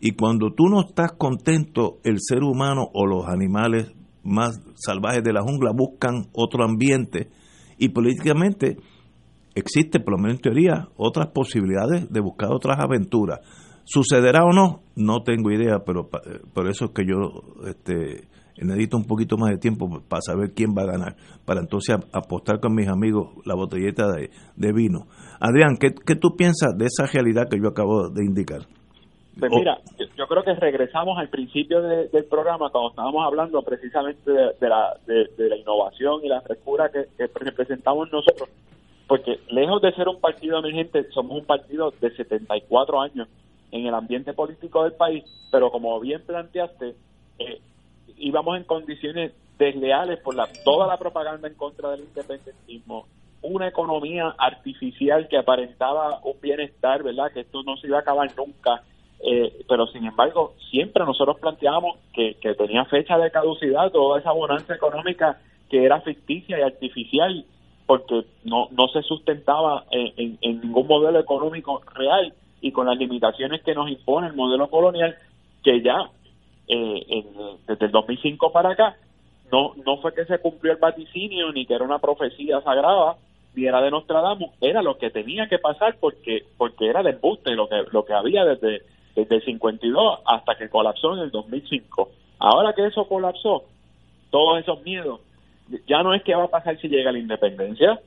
Y cuando tú no estás contento, el ser humano o los animales más salvajes de la jungla buscan otro ambiente y políticamente existe, por lo menos en teoría, otras posibilidades de buscar otras aventuras. ¿Sucederá o no? No tengo idea, pero eh, por eso es que yo este, necesito un poquito más de tiempo para saber quién va a ganar, para entonces apostar con mis amigos la botelleta de, vino. Adrián, ¿qué, ¿qué, tú piensas de esa realidad que yo acabo de indicar? Pues mira, yo creo que regresamos al principio del programa cuando estábamos hablando precisamente de, la, de, la innovación y la frescura que, que representamos nosotros, porque lejos de ser un partido emergente, somos un partido de 74 años en el ambiente político del país, pero como bien planteaste, eh, íbamos en condiciones desleales por la, toda la propaganda en contra del independentismo, una economía artificial que aparentaba un bienestar, ¿verdad? Que esto no se iba a acabar nunca, eh, pero sin embargo, siempre nosotros planteábamos que, que tenía fecha de caducidad toda esa bonanza económica que era ficticia y artificial porque no, no se sustentaba en, en ningún modelo económico real y con las limitaciones que nos impone el modelo colonial, que ya eh, desde el 2005 para acá, no, no fue que se cumplió el vaticinio, ni que era una profecía sagrada, ni era de Nostradamus, era lo que tenía que pasar porque porque era de embuste lo que, lo que había desde, desde el 52 hasta que colapsó en el 2005. Ahora que eso colapsó, todos esos miedos, ya no es qué va a pasar si llega la independencia,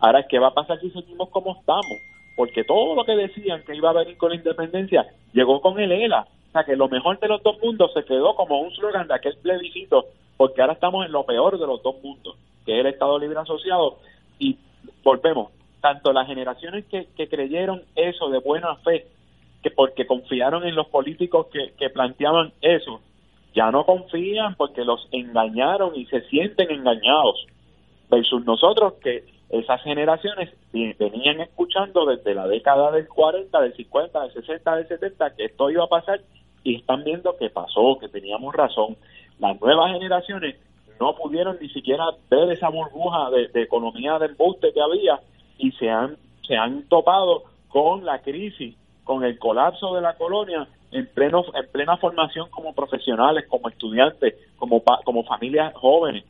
ahora es qué va a pasar si seguimos como estamos, porque todo lo que decían que iba a venir con la independencia llegó con el ELA, o sea que lo mejor de los dos mundos se quedó como un slogan de aquel plebiscito, porque ahora estamos en lo peor de los dos mundos, que es el Estado Libre Asociado, y volvemos, tanto las generaciones que, que creyeron eso de buena fe, que porque confiaron en los políticos que, que planteaban eso, ya no confían porque los engañaron y se sienten engañados, versus nosotros que esas generaciones venían escuchando desde la década del 40, del 50, del 60, del 70 que esto iba a pasar y están viendo que pasó, que teníamos razón. Las nuevas generaciones no pudieron ni siquiera ver esa burbuja de, economía de embuste que había y se han, se han topado con la crisis, con el colapso de la colonia en, pleno, en plena formación como profesionales, como estudiantes, como, como familias jóvenes.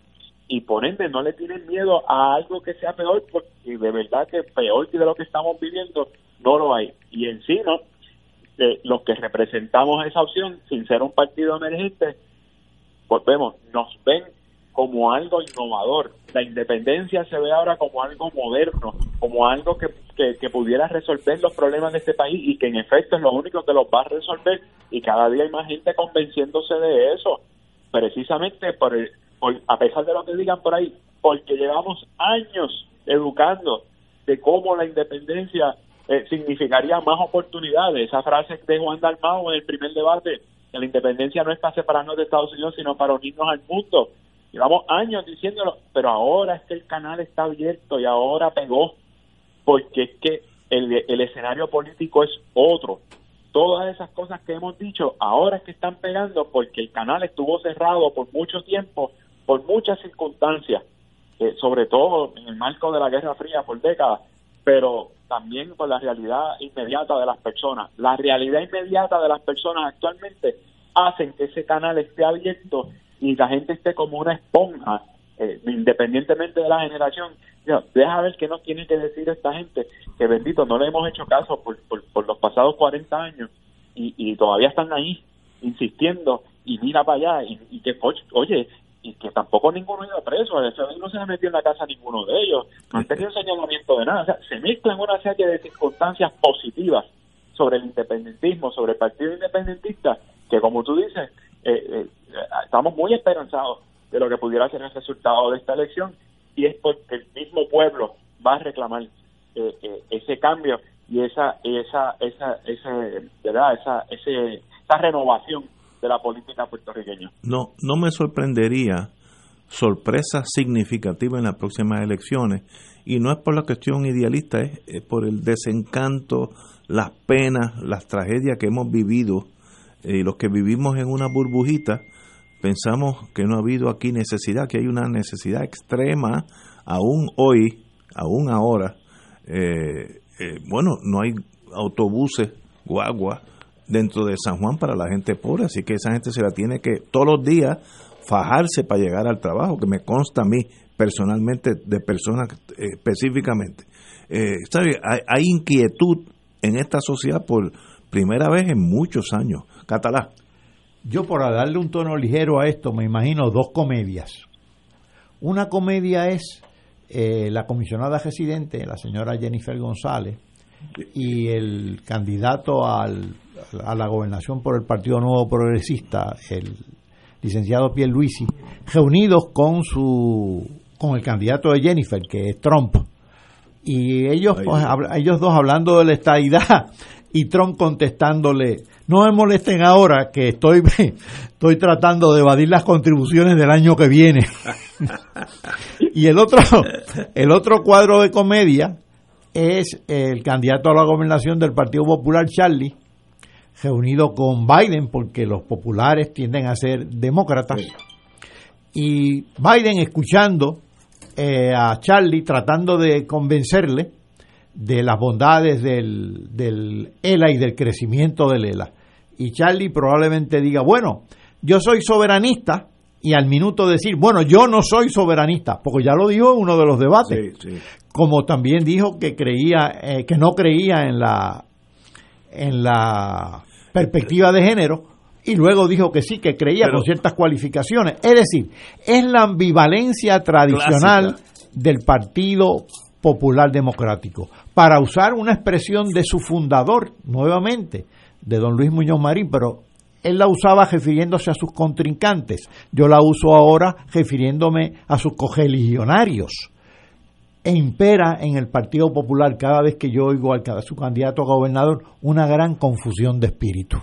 Y por ende no le tienen miedo a algo que sea peor, porque de verdad que peor que de lo que estamos viviendo no lo hay. Y en sí, ¿no? los que representamos esa opción, sin ser un partido emergente, volvemos, nos ven como algo innovador. La independencia se ve ahora como algo moderno, como algo que, que, pudiera resolver los problemas de este país y que en efecto es lo único que los va a resolver y cada día hay más gente convenciéndose de eso, precisamente por, a pesar de lo que digan por ahí, porque llevamos años educando de cómo la independencia eh, significaría más oportunidades. Esa frase de Juan Dalmau en el primer debate, que la independencia no está separarnos de Estados Unidos, sino para unirnos al mundo. Llevamos años diciéndolo, pero ahora es que el canal está abierto y ahora pegó, porque es que el, el escenario político es otro. todas esas cosas que hemos dicho ahora es que están pegando porque el canal estuvo cerrado por mucho tiempo, por muchas circunstancias, eh, sobre todo en el marco de la Guerra Fría por décadas, pero también por la realidad inmediata de las personas. La realidad inmediata de las personas actualmente hacen que ese canal esté abierto y la gente esté como una esponja, eh, independientemente de la generación. deja ver qué nos tiene que decir esta gente, que bendito, no le hemos hecho caso por, por, los pasados 40 años y, y, todavía están ahí insistiendo y mira para allá y, que, oye, y que tampoco ninguno ha ido preso, no se ha metido en la casa ninguno de ellos, no han tenido señalamiento de nada, o sea, se mezclan una serie de circunstancias positivas sobre el independentismo, sobre el partido independentista, que como tú dices, eh, eh, estamos muy esperanzados de lo que pudiera ser el resultado de esta elección y es porque el mismo pueblo va a reclamar eh, ese cambio y esa esa esa ese, verdad esa ese, esa renovación de la política puertorriqueña no no me sorprendería sorpresa significativa en las próximas elecciones y no es por la cuestión idealista es por el desencanto las penas las tragedias que hemos vivido y los que vivimos en una burbujita pensamos que no ha habido aquí necesidad, que hay una necesidad extrema, aún hoy, aún ahora. Eh, eh, bueno, no hay autobuses, guagua, dentro de San Juan para la gente pobre, así que esa gente se la tiene que todos los días fajarse para llegar al trabajo, que me consta a mí personalmente, de personas eh, específicamente. Hay, hay inquietud en esta sociedad por primera vez en muchos años. Catalá. Yo por darle un tono ligero a esto me imagino dos comedias. Una comedia es eh, la comisionada residente, la señora Jennifer González, y el candidato al, a la gobernación por el Partido Nuevo Progresista, el licenciado Pierre Luisi, reunidos con su con el candidato de Jennifer, que es Trump. Y ellos, pues, ellos dos hablando de la estadidad y Trump contestándole, no me molesten ahora que estoy, *laughs* estoy tratando de evadir las contribuciones del año que viene. *laughs* y el otro, el otro cuadro de comedia es el candidato a la gobernación del Partido Popular, Charlie, reunido con Biden, porque los populares tienden a ser demócratas. Y Biden escuchando eh, a Charlie, tratando de convencerle de las bondades del, del ELA y del crecimiento del ELA. Y Charlie probablemente diga, bueno, yo soy soberanista, y al minuto decir, bueno, yo no soy soberanista, porque ya lo dijo en uno de los debates, como también dijo que creía, eh, que no creía en la en la perspectiva de género, y luego dijo que sí, que creía con ciertas cualificaciones. Es decir, es la ambivalencia tradicional del Partido Popular Democrático para usar una expresión de su fundador, nuevamente, de don Luis Muñoz Marín, pero él la usaba refiriéndose a sus contrincantes. Yo la uso ahora refiriéndome a sus cogeligionarios. E impera en el Partido Popular cada vez que yo oigo al su candidato a gobernador una gran confusión de espíritu.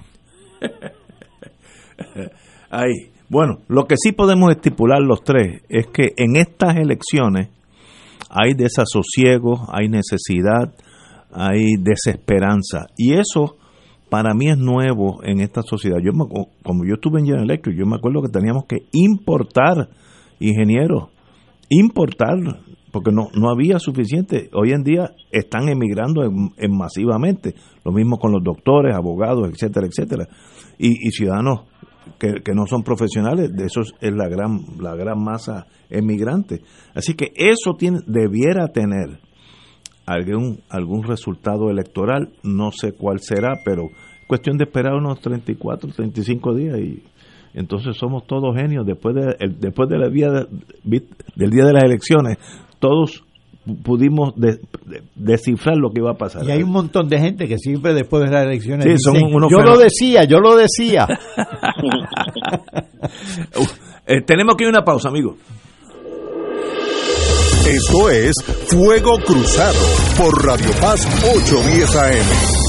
*laughs* Ahí. Bueno, lo que sí podemos estipular los tres es que en estas elecciones hay desasosiego, hay necesidad, hay desesperanza. Y eso para mí es nuevo en esta sociedad. Yo como yo estuve en General Electric, yo me acuerdo que teníamos que importar ingenieros, importar, porque no, no había suficiente. Hoy en día están emigrando en, masivamente, lo mismo con los doctores, abogados, etcétera, etcétera, y, ciudadanos que, que, no son profesionales, de eso es la gran, la gran masa emigrante. Así que eso tiene, debiera tener algún, algún resultado electoral, no sé cuál será, pero cuestión de esperar unos 34, 35 días y entonces somos todos genios. Después, de, después de la día del día de las elecciones, todos pudimos descifrar lo que iba a pasar. Y hay un montón de gente que siempre después de las elecciones yo lo decía, yo lo decía. *laughs* Eh, tenemos que ir a una pausa, amigo. Esto es Fuego Cruzado por Radio Paz 810 AM.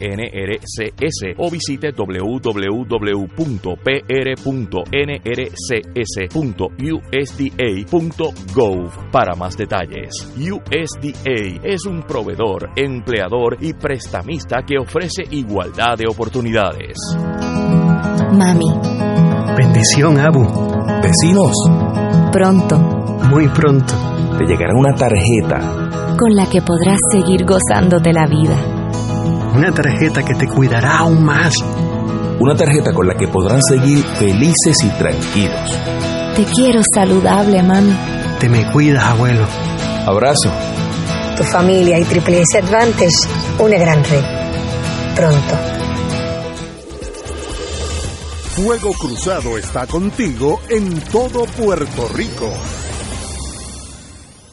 NRCS o visite www.pr.nrcs.usda.gov para más detalles. USDA es un proveedor, empleador y prestamista que ofrece igualdad de oportunidades. Mami. Bendición, Abu. Vecinos. Pronto. Muy pronto. Te llegará una tarjeta. Con la que podrás seguir gozándote la vida. Una tarjeta que te cuidará aún más. Una tarjeta con la que podrán seguir felices y tranquilos. Te quiero saludable, mami. Te me cuidas, abuelo. Abrazo. Tu familia y Triple S Advantage, una gran red. Pronto. Fuego Cruzado está contigo en todo Puerto Rico.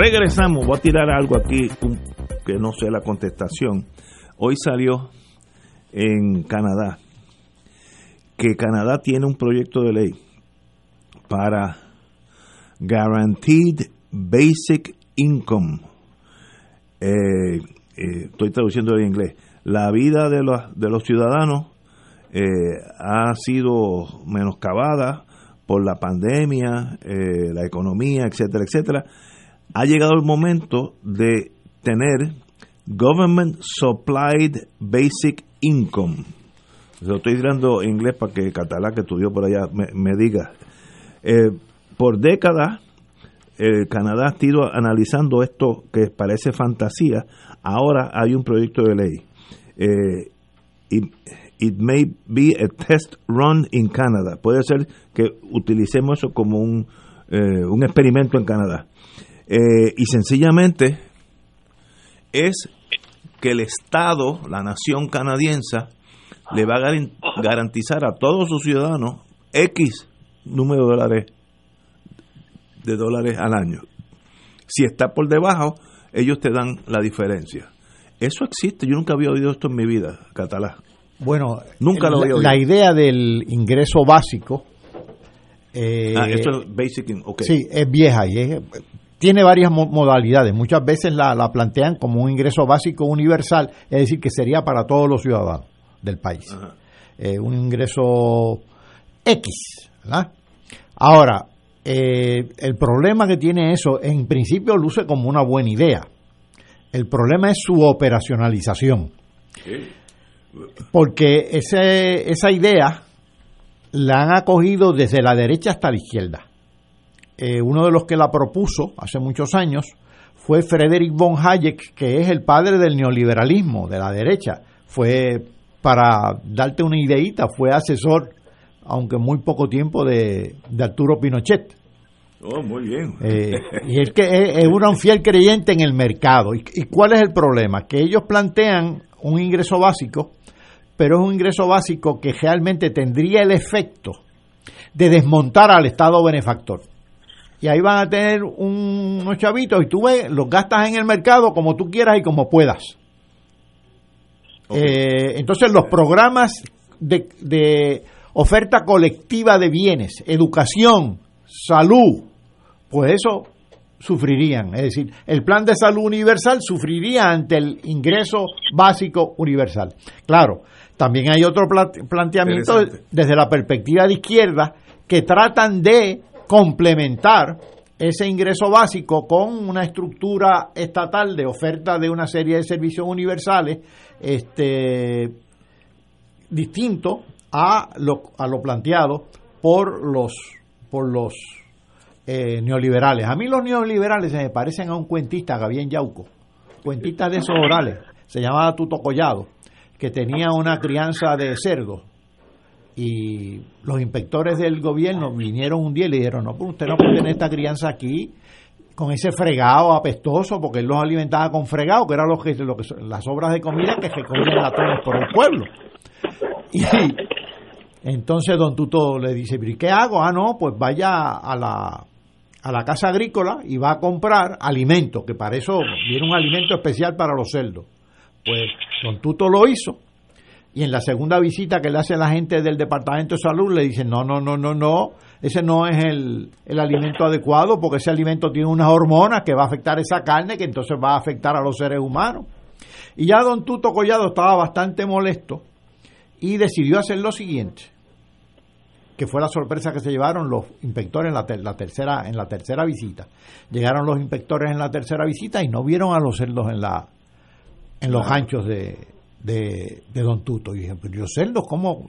Regresamos, voy a tirar algo aquí que no sé la contestación. Hoy salió en Canadá que Canadá tiene un proyecto de ley para Guaranteed Basic Income. Eh, eh, estoy traduciendo en inglés. La vida de los, de los ciudadanos eh, ha sido menoscabada por la pandemia, la economía, etcétera, etcétera ha llegado el momento de tener Government Supplied Basic Income. lo estoy tirando en inglés para que Catalá, que estudió por allá, me, diga. Eh, por décadas, Canadá ha estado analizando esto que parece fantasía. Ahora hay un proyecto de ley. Eh, it, may be a test run in Canada. Puede ser que utilicemos eso como un, eh, un experimento en Canadá. Eh, y sencillamente es que el Estado, la nación canadiense, le va a garantizar a todos sus ciudadanos X número de dólares, de dólares al año. Si está por debajo, ellos te dan la diferencia. Eso existe, yo nunca había oído esto en mi vida, Catalá. Bueno, nunca lo había oído. La idea del ingreso básico. Eh, ah, esto es basic, okay. Sí, es vieja y es, tiene varias modalidades. Muchas veces la, plantean como un ingreso básico universal, es decir, que sería para todos los ciudadanos del país. Eh, un ingreso X. ¿verdad? Ahora, eh, el problema que tiene eso, en principio luce como una buena idea. El problema es su operacionalización. Porque ese, esa idea la han acogido desde la derecha hasta la izquierda. Eh, uno de los que la propuso hace muchos años fue Frederick von Hayek, que es el padre del neoliberalismo de la derecha. Fue, para darte una ideita, fue asesor, aunque muy poco tiempo, de, de Arturo Pinochet. Oh, muy bien. Eh, y es que es, un fiel creyente en el mercado. ¿Y, ¿Y cuál es el problema? Que ellos plantean un ingreso básico, pero es un ingreso básico que realmente tendría el efecto de desmontar al Estado benefactor. Y ahí van a tener un, unos chavitos y tú ves, los gastas en el mercado como tú quieras y como puedas. Eh, entonces los programas de, de oferta colectiva de bienes, educación, salud, pues eso sufrirían. Es decir, el plan de salud universal sufriría ante el ingreso básico universal. Claro, también hay otro planteamiento desde la perspectiva de izquierda que tratan de complementar ese ingreso básico con una estructura estatal de oferta de una serie de servicios universales este distinto a lo, a lo planteado por los por los eh, neoliberales. A mí los neoliberales se me parecen a un cuentista, Gabriel Yauco, cuentista de esos orales, se llamaba Tuto Collado, que tenía una crianza de cerdos y los inspectores del gobierno vinieron un día y le dijeron, no, pues usted no puede tener esta crianza aquí con ese fregado apestoso, porque él los alimentaba con fregado, que eran los que, lo que las obras de comida que recogían latones por el pueblo. Y entonces don Tuto le dice, ¿y qué hago? Ah, no, pues vaya a la, a la casa agrícola y va a comprar alimento, que para eso viene un alimento especial para los cerdos. Pues don Tuto lo hizo y en la segunda visita que le hace la gente del Departamento de Salud le dicen, no, no, no, no, no, ese no es el, el, alimento adecuado porque ese alimento tiene unas hormonas que va a afectar esa carne que entonces va a afectar a los seres humanos. Y ya don Tuto Collado estaba bastante molesto y decidió hacer lo siguiente, que fue la sorpresa que se llevaron los inspectores en la, ter la tercera, en la tercera visita. Llegaron los inspectores en la tercera visita y no vieron a los cerdos en, la, en los anchos de de, de Don Tuto. Y dije, pero yo cerdos, ¿cómo?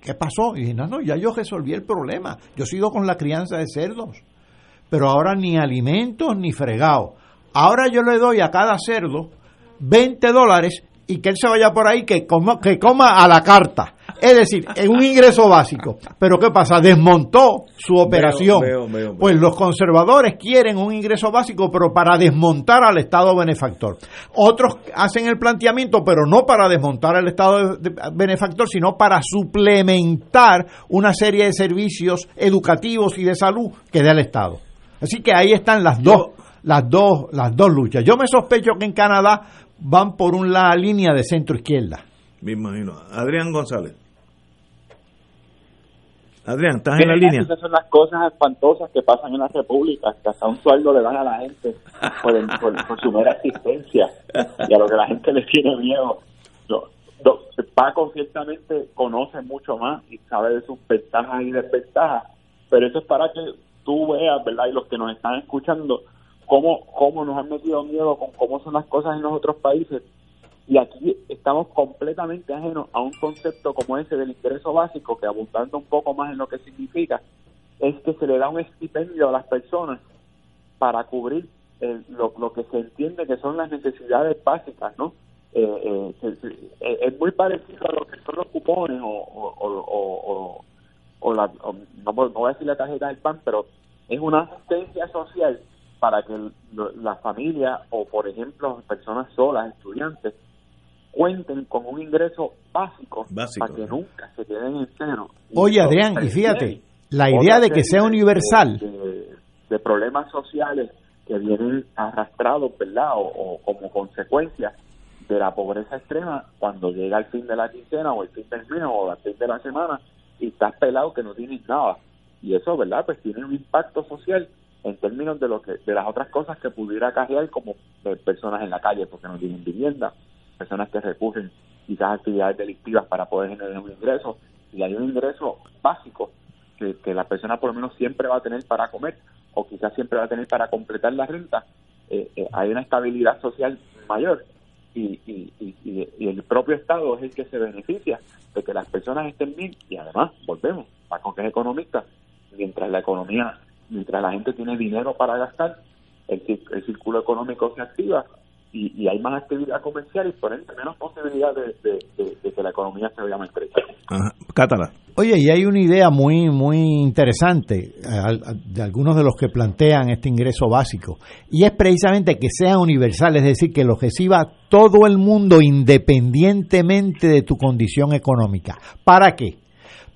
¿Qué, pasó? Y dije, no, no, ya yo resolví el problema. Yo sigo con la crianza de cerdos. Pero ahora ni alimentos ni fregado. Ahora yo le doy a cada cerdo 20 dólares y que él se vaya por ahí que coma, que coma a la carta. Es decir, en un ingreso básico. Pero ¿qué pasa? Desmontó su operación. Veo, veo, veo, pues los conservadores quieren un ingreso básico, pero para desmontar al Estado benefactor. Otros hacen el planteamiento, pero no para desmontar al Estado benefactor, sino para suplementar una serie de servicios educativos y de salud que da el Estado. Así que ahí están las dos, las dos, las dos luchas. Yo me sospecho que en Canadá van por una línea de centro izquierda. Me imagino. Adrián González. Adrián, ¿estás en la línea? Esas son las cosas espantosas que pasan en las repúblicas, que hasta un sueldo le dan a la gente por, por, por su mera existencia y a lo que la gente le tiene miedo. Paco ciertamente conoce mucho más y sabe de sus ventajas y desventajas, pero eso es para que tú veas, ¿verdad? Y los que nos están escuchando, cómo, cómo nos han metido miedo con cómo son las cosas en los otros países y aquí estamos completamente ajenos a un concepto como ese del ingreso básico, que abundando un poco más en lo que significa, es que se le da un estipendio a las personas para cubrir el, lo, lo, que se entiende que son las necesidades básicas, ¿no? Eh, eh, eh, es muy parecido a lo que son los cupones o, o, o, o la, no, no voy a decir la tarjeta del PAN, pero es una asistencia social para que la familia o, por ejemplo, personas solas, estudiantes, cuenten con un ingreso básico, básico para que nunca se queden en cero. Oye, Adrián, y fíjate, la idea de que sea universal. De, de, de, problemas sociales que vienen arrastrados, ¿verdad? O, o, como consecuencia de la pobreza extrema cuando llega el fin de la quincena o el fin del mes o el fin de la semana y estás pelado que no tienes nada. Y eso, ¿verdad? Pues tiene un impacto social en términos de lo que de las otras cosas que pudiera acarrear como personas en la calle porque no tienen vivienda personas que recurren quizás a actividades delictivas para poder generar un ingreso si hay un ingreso básico que, que la persona por lo menos siempre va a tener para comer o quizás siempre va a tener para completar la renta, eh, eh, hay una estabilidad social mayor y, y, y, y, el propio Estado es el que se beneficia de que las personas estén bien. Y además, volvemos, Paco que es economista, mientras la economía, mientras la gente tiene dinero para gastar, el, el círculo económico se activa y, hay más actividad comercial y por ende menos posibilidad de, que la economía se vea más estrecha. Cátala. Oye, y hay una idea muy muy interesante eh, de algunos de los que plantean este ingreso básico, y es precisamente que sea universal, es decir, que lo reciba todo el mundo independientemente de tu condición económica. ¿Para qué?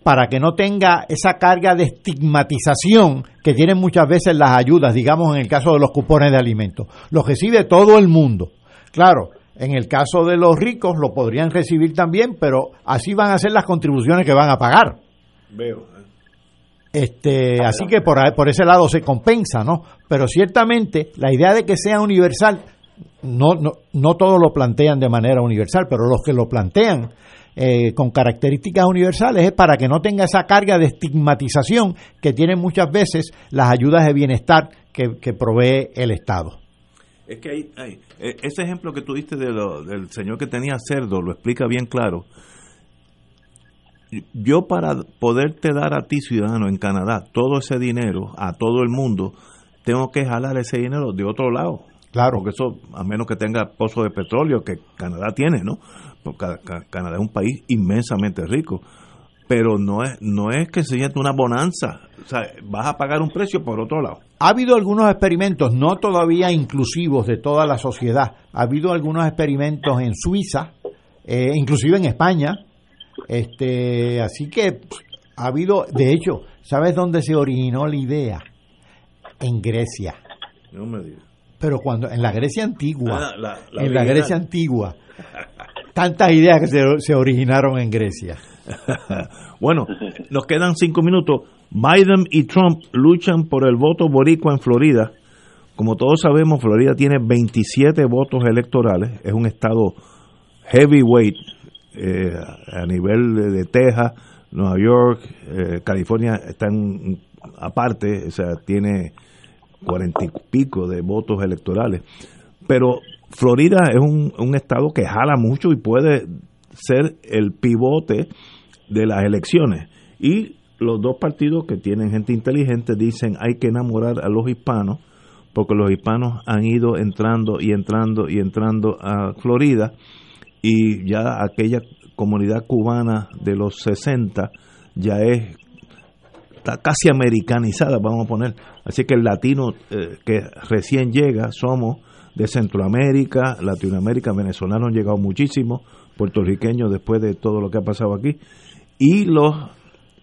Para que no tenga esa carga de estigmatización que tienen muchas veces las ayudas, digamos en el caso de los cupones de alimentos. Lo recibe todo el mundo. Claro, en el caso de los ricos lo podrían recibir también, pero así van a ser las contribuciones que van a pagar. Veo. Este, así que por, por ese lado se compensa, ¿no? Pero ciertamente la idea de que sea universal, no, no, no todos lo plantean de manera universal, pero los que lo plantean eh, con características universales es para que no tenga esa carga de estigmatización que tienen muchas veces las ayudas de bienestar que, que provee el Estado. Es que hay, e, ese ejemplo que tú diste de del señor que tenía cerdo lo explica bien claro. Yo para poderte dar a ti, ciudadano, en Canadá, todo ese dinero a todo el mundo, tengo que jalar ese dinero de otro lado. Claro. Porque eso, a menos que tenga pozo de petróleo, que Canadá tiene, ¿no? Porque Canadá es un país inmensamente rico pero no es no es que se una bonanza, o sea, vas a pagar un precio por otro lado. Ha habido algunos experimentos, no todavía inclusivos de toda la sociedad. Ha habido algunos experimentos en Suiza, eh, inclusive en España. Este, así que ha habido, de hecho, ¿sabes dónde se originó la idea? En Grecia. No me digas. Pero cuando en la Grecia antigua, ah, en la Grecia antigua, *laughs* tantas ideas que se, originaron en Grecia. *laughs* bueno, nos quedan cinco minutos. Biden y Trump luchan por el voto boricua en Florida. Como todos sabemos, Florida tiene 27 votos electorales. Es un estado heavyweight eh, a nivel de, Texas, Nueva York, eh, California están aparte, o sea, tiene cuarenta y pico de votos electorales. Pero Florida es un, un estado que jala mucho y puede ser el pivote de las elecciones. Y los dos partidos que tienen gente inteligente dicen hay que enamorar a los hispanos, porque los hispanos han ido entrando y entrando y entrando a Florida y ya aquella comunidad cubana de los 60 ya es está casi americanizada, vamos a poner. Así que el latino eh, que recién llega somos de Centroamérica, Latinoamérica, venezolanos han llegado muchísimo, puertorriqueños después de todo lo que ha pasado aquí. Y los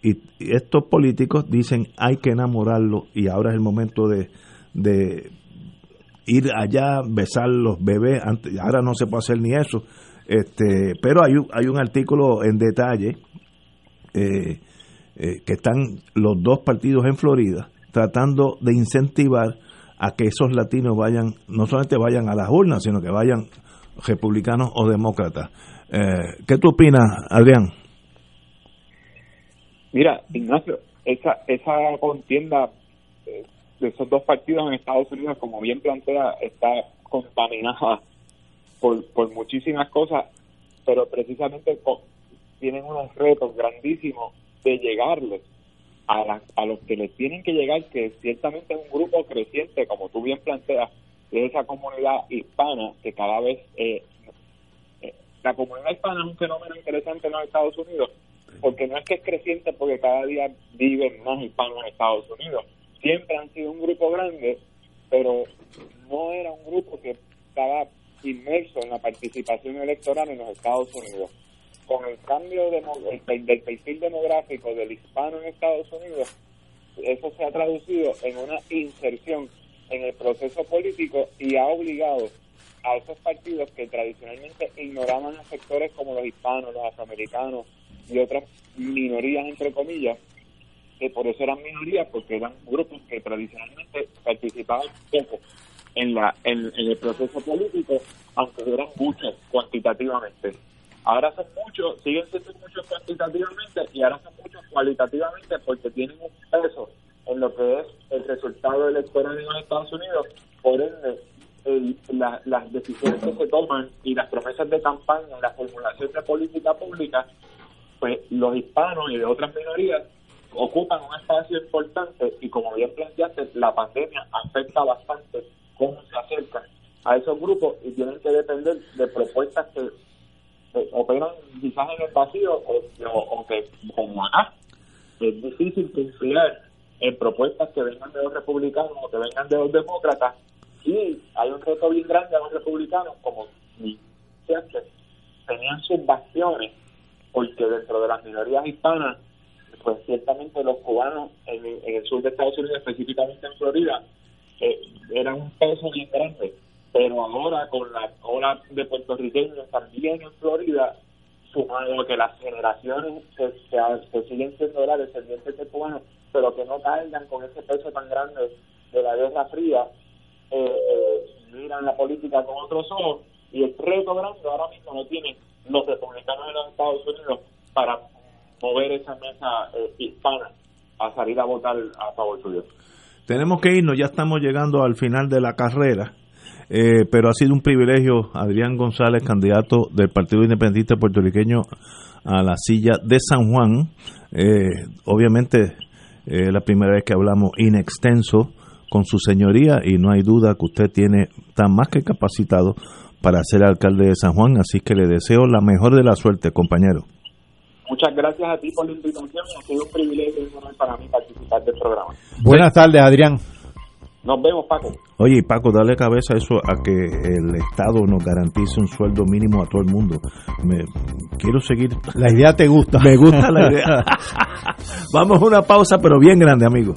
y estos políticos dicen hay que enamorarlo y ahora es el momento de, de ir allá, besar los bebés, antes, ahora no se puede hacer ni eso, este, pero hay, hay un artículo en detalle eh, eh, que están los dos partidos en Florida tratando de incentivar a que esos latinos vayan, no solamente vayan a las urnas, sino que vayan republicanos o demócratas. Eh, ¿Qué tú opinas, Adrián? Mira, Ignacio, esa, esa contienda eh, de esos dos partidos en Estados Unidos, como bien plantea, está contaminada por, por muchísimas cosas, pero precisamente tienen unos retos grandísimos de llegarles a, a los que les tienen que llegar, que ciertamente es un grupo creciente, como tú bien planteas, de esa comunidad hispana que cada vez... Eh, eh, la comunidad hispana es un fenómeno interesante en los Estados Unidos porque no es que es creciente porque cada día viven más hispanos en Estados Unidos. Siempre han sido un grupo grande, pero no era un grupo que estaba inmerso en la participación electoral en los Estados Unidos. Con el cambio de, del perfil demográfico del hispano en Estados Unidos, eso se ha traducido en una inserción en el proceso político y ha obligado a esos partidos que tradicionalmente ignoraban a sectores como los hispanos, los afroamericanos, y otras minorías, entre comillas, que por eso eran minorías, porque eran grupos que tradicionalmente participaban poco en, la, en, el proceso político, aunque eran muchos cuantitativamente. Ahora son muchos siguen siendo muchos cuantitativamente y ahora son muchos cualitativamente porque tienen un peso en lo que es el resultado electoral en los Estados Unidos. Por ende, las decisiones que se toman y las promesas de campaña la formulación de política pública, pues los hispanos y de otras minorías ocupan un espacio importante y como bien planteaste, la pandemia afecta bastante cómo se acercan a esos grupos y tienen que depender de propuestas que, operan quizás en el vacío o, que como acá es difícil confiar en propuestas que vengan de los republicanos o que vengan de los demócratas y hay un reto bien grande a los republicanos como siempre tenían sus bastiones porque dentro de las minorías hispanas pues ciertamente los cubanos en, el sur de Estados Unidos, específicamente en Florida, eh, eran un peso bien grande. Pero ahora con la ola de puertorriqueños también en Florida, sumado que las generaciones se, se, siguen siendo las descendientes de cubanos, pero que no caigan con ese peso tan grande de la Guerra Fría, eh, eh, miran la política con otros ojos y el reto grande ahora mismo lo tienen los republicanos de los Estados Unidos para mover esa mesa eh, hispana a salir a votar a favor suyo. Tenemos que irnos, ya estamos llegando al final de la carrera, eh, pero ha sido un privilegio, Adrián González, candidato del Partido Independiente Puertorriqueño a la silla de San Juan. Eh, obviamente, la primera vez que hablamos in extenso con su señoría y no hay duda que usted tiene tan más que capacitado para ser alcalde de San Juan, así que le deseo la mejor de la suerte, compañero. Muchas gracias a ti por la invitación. Ha sido un privilegio y para mí participar del programa. Buenas tardes, Adrián. Nos vemos, Paco. Oye, Paco, dale cabeza a eso, a que el Estado nos garantice un sueldo mínimo a todo el mundo. Me, quiero seguir. La idea te gusta. Me gusta la idea. *laughs* Vamos a una pausa, pero bien grande, amigo.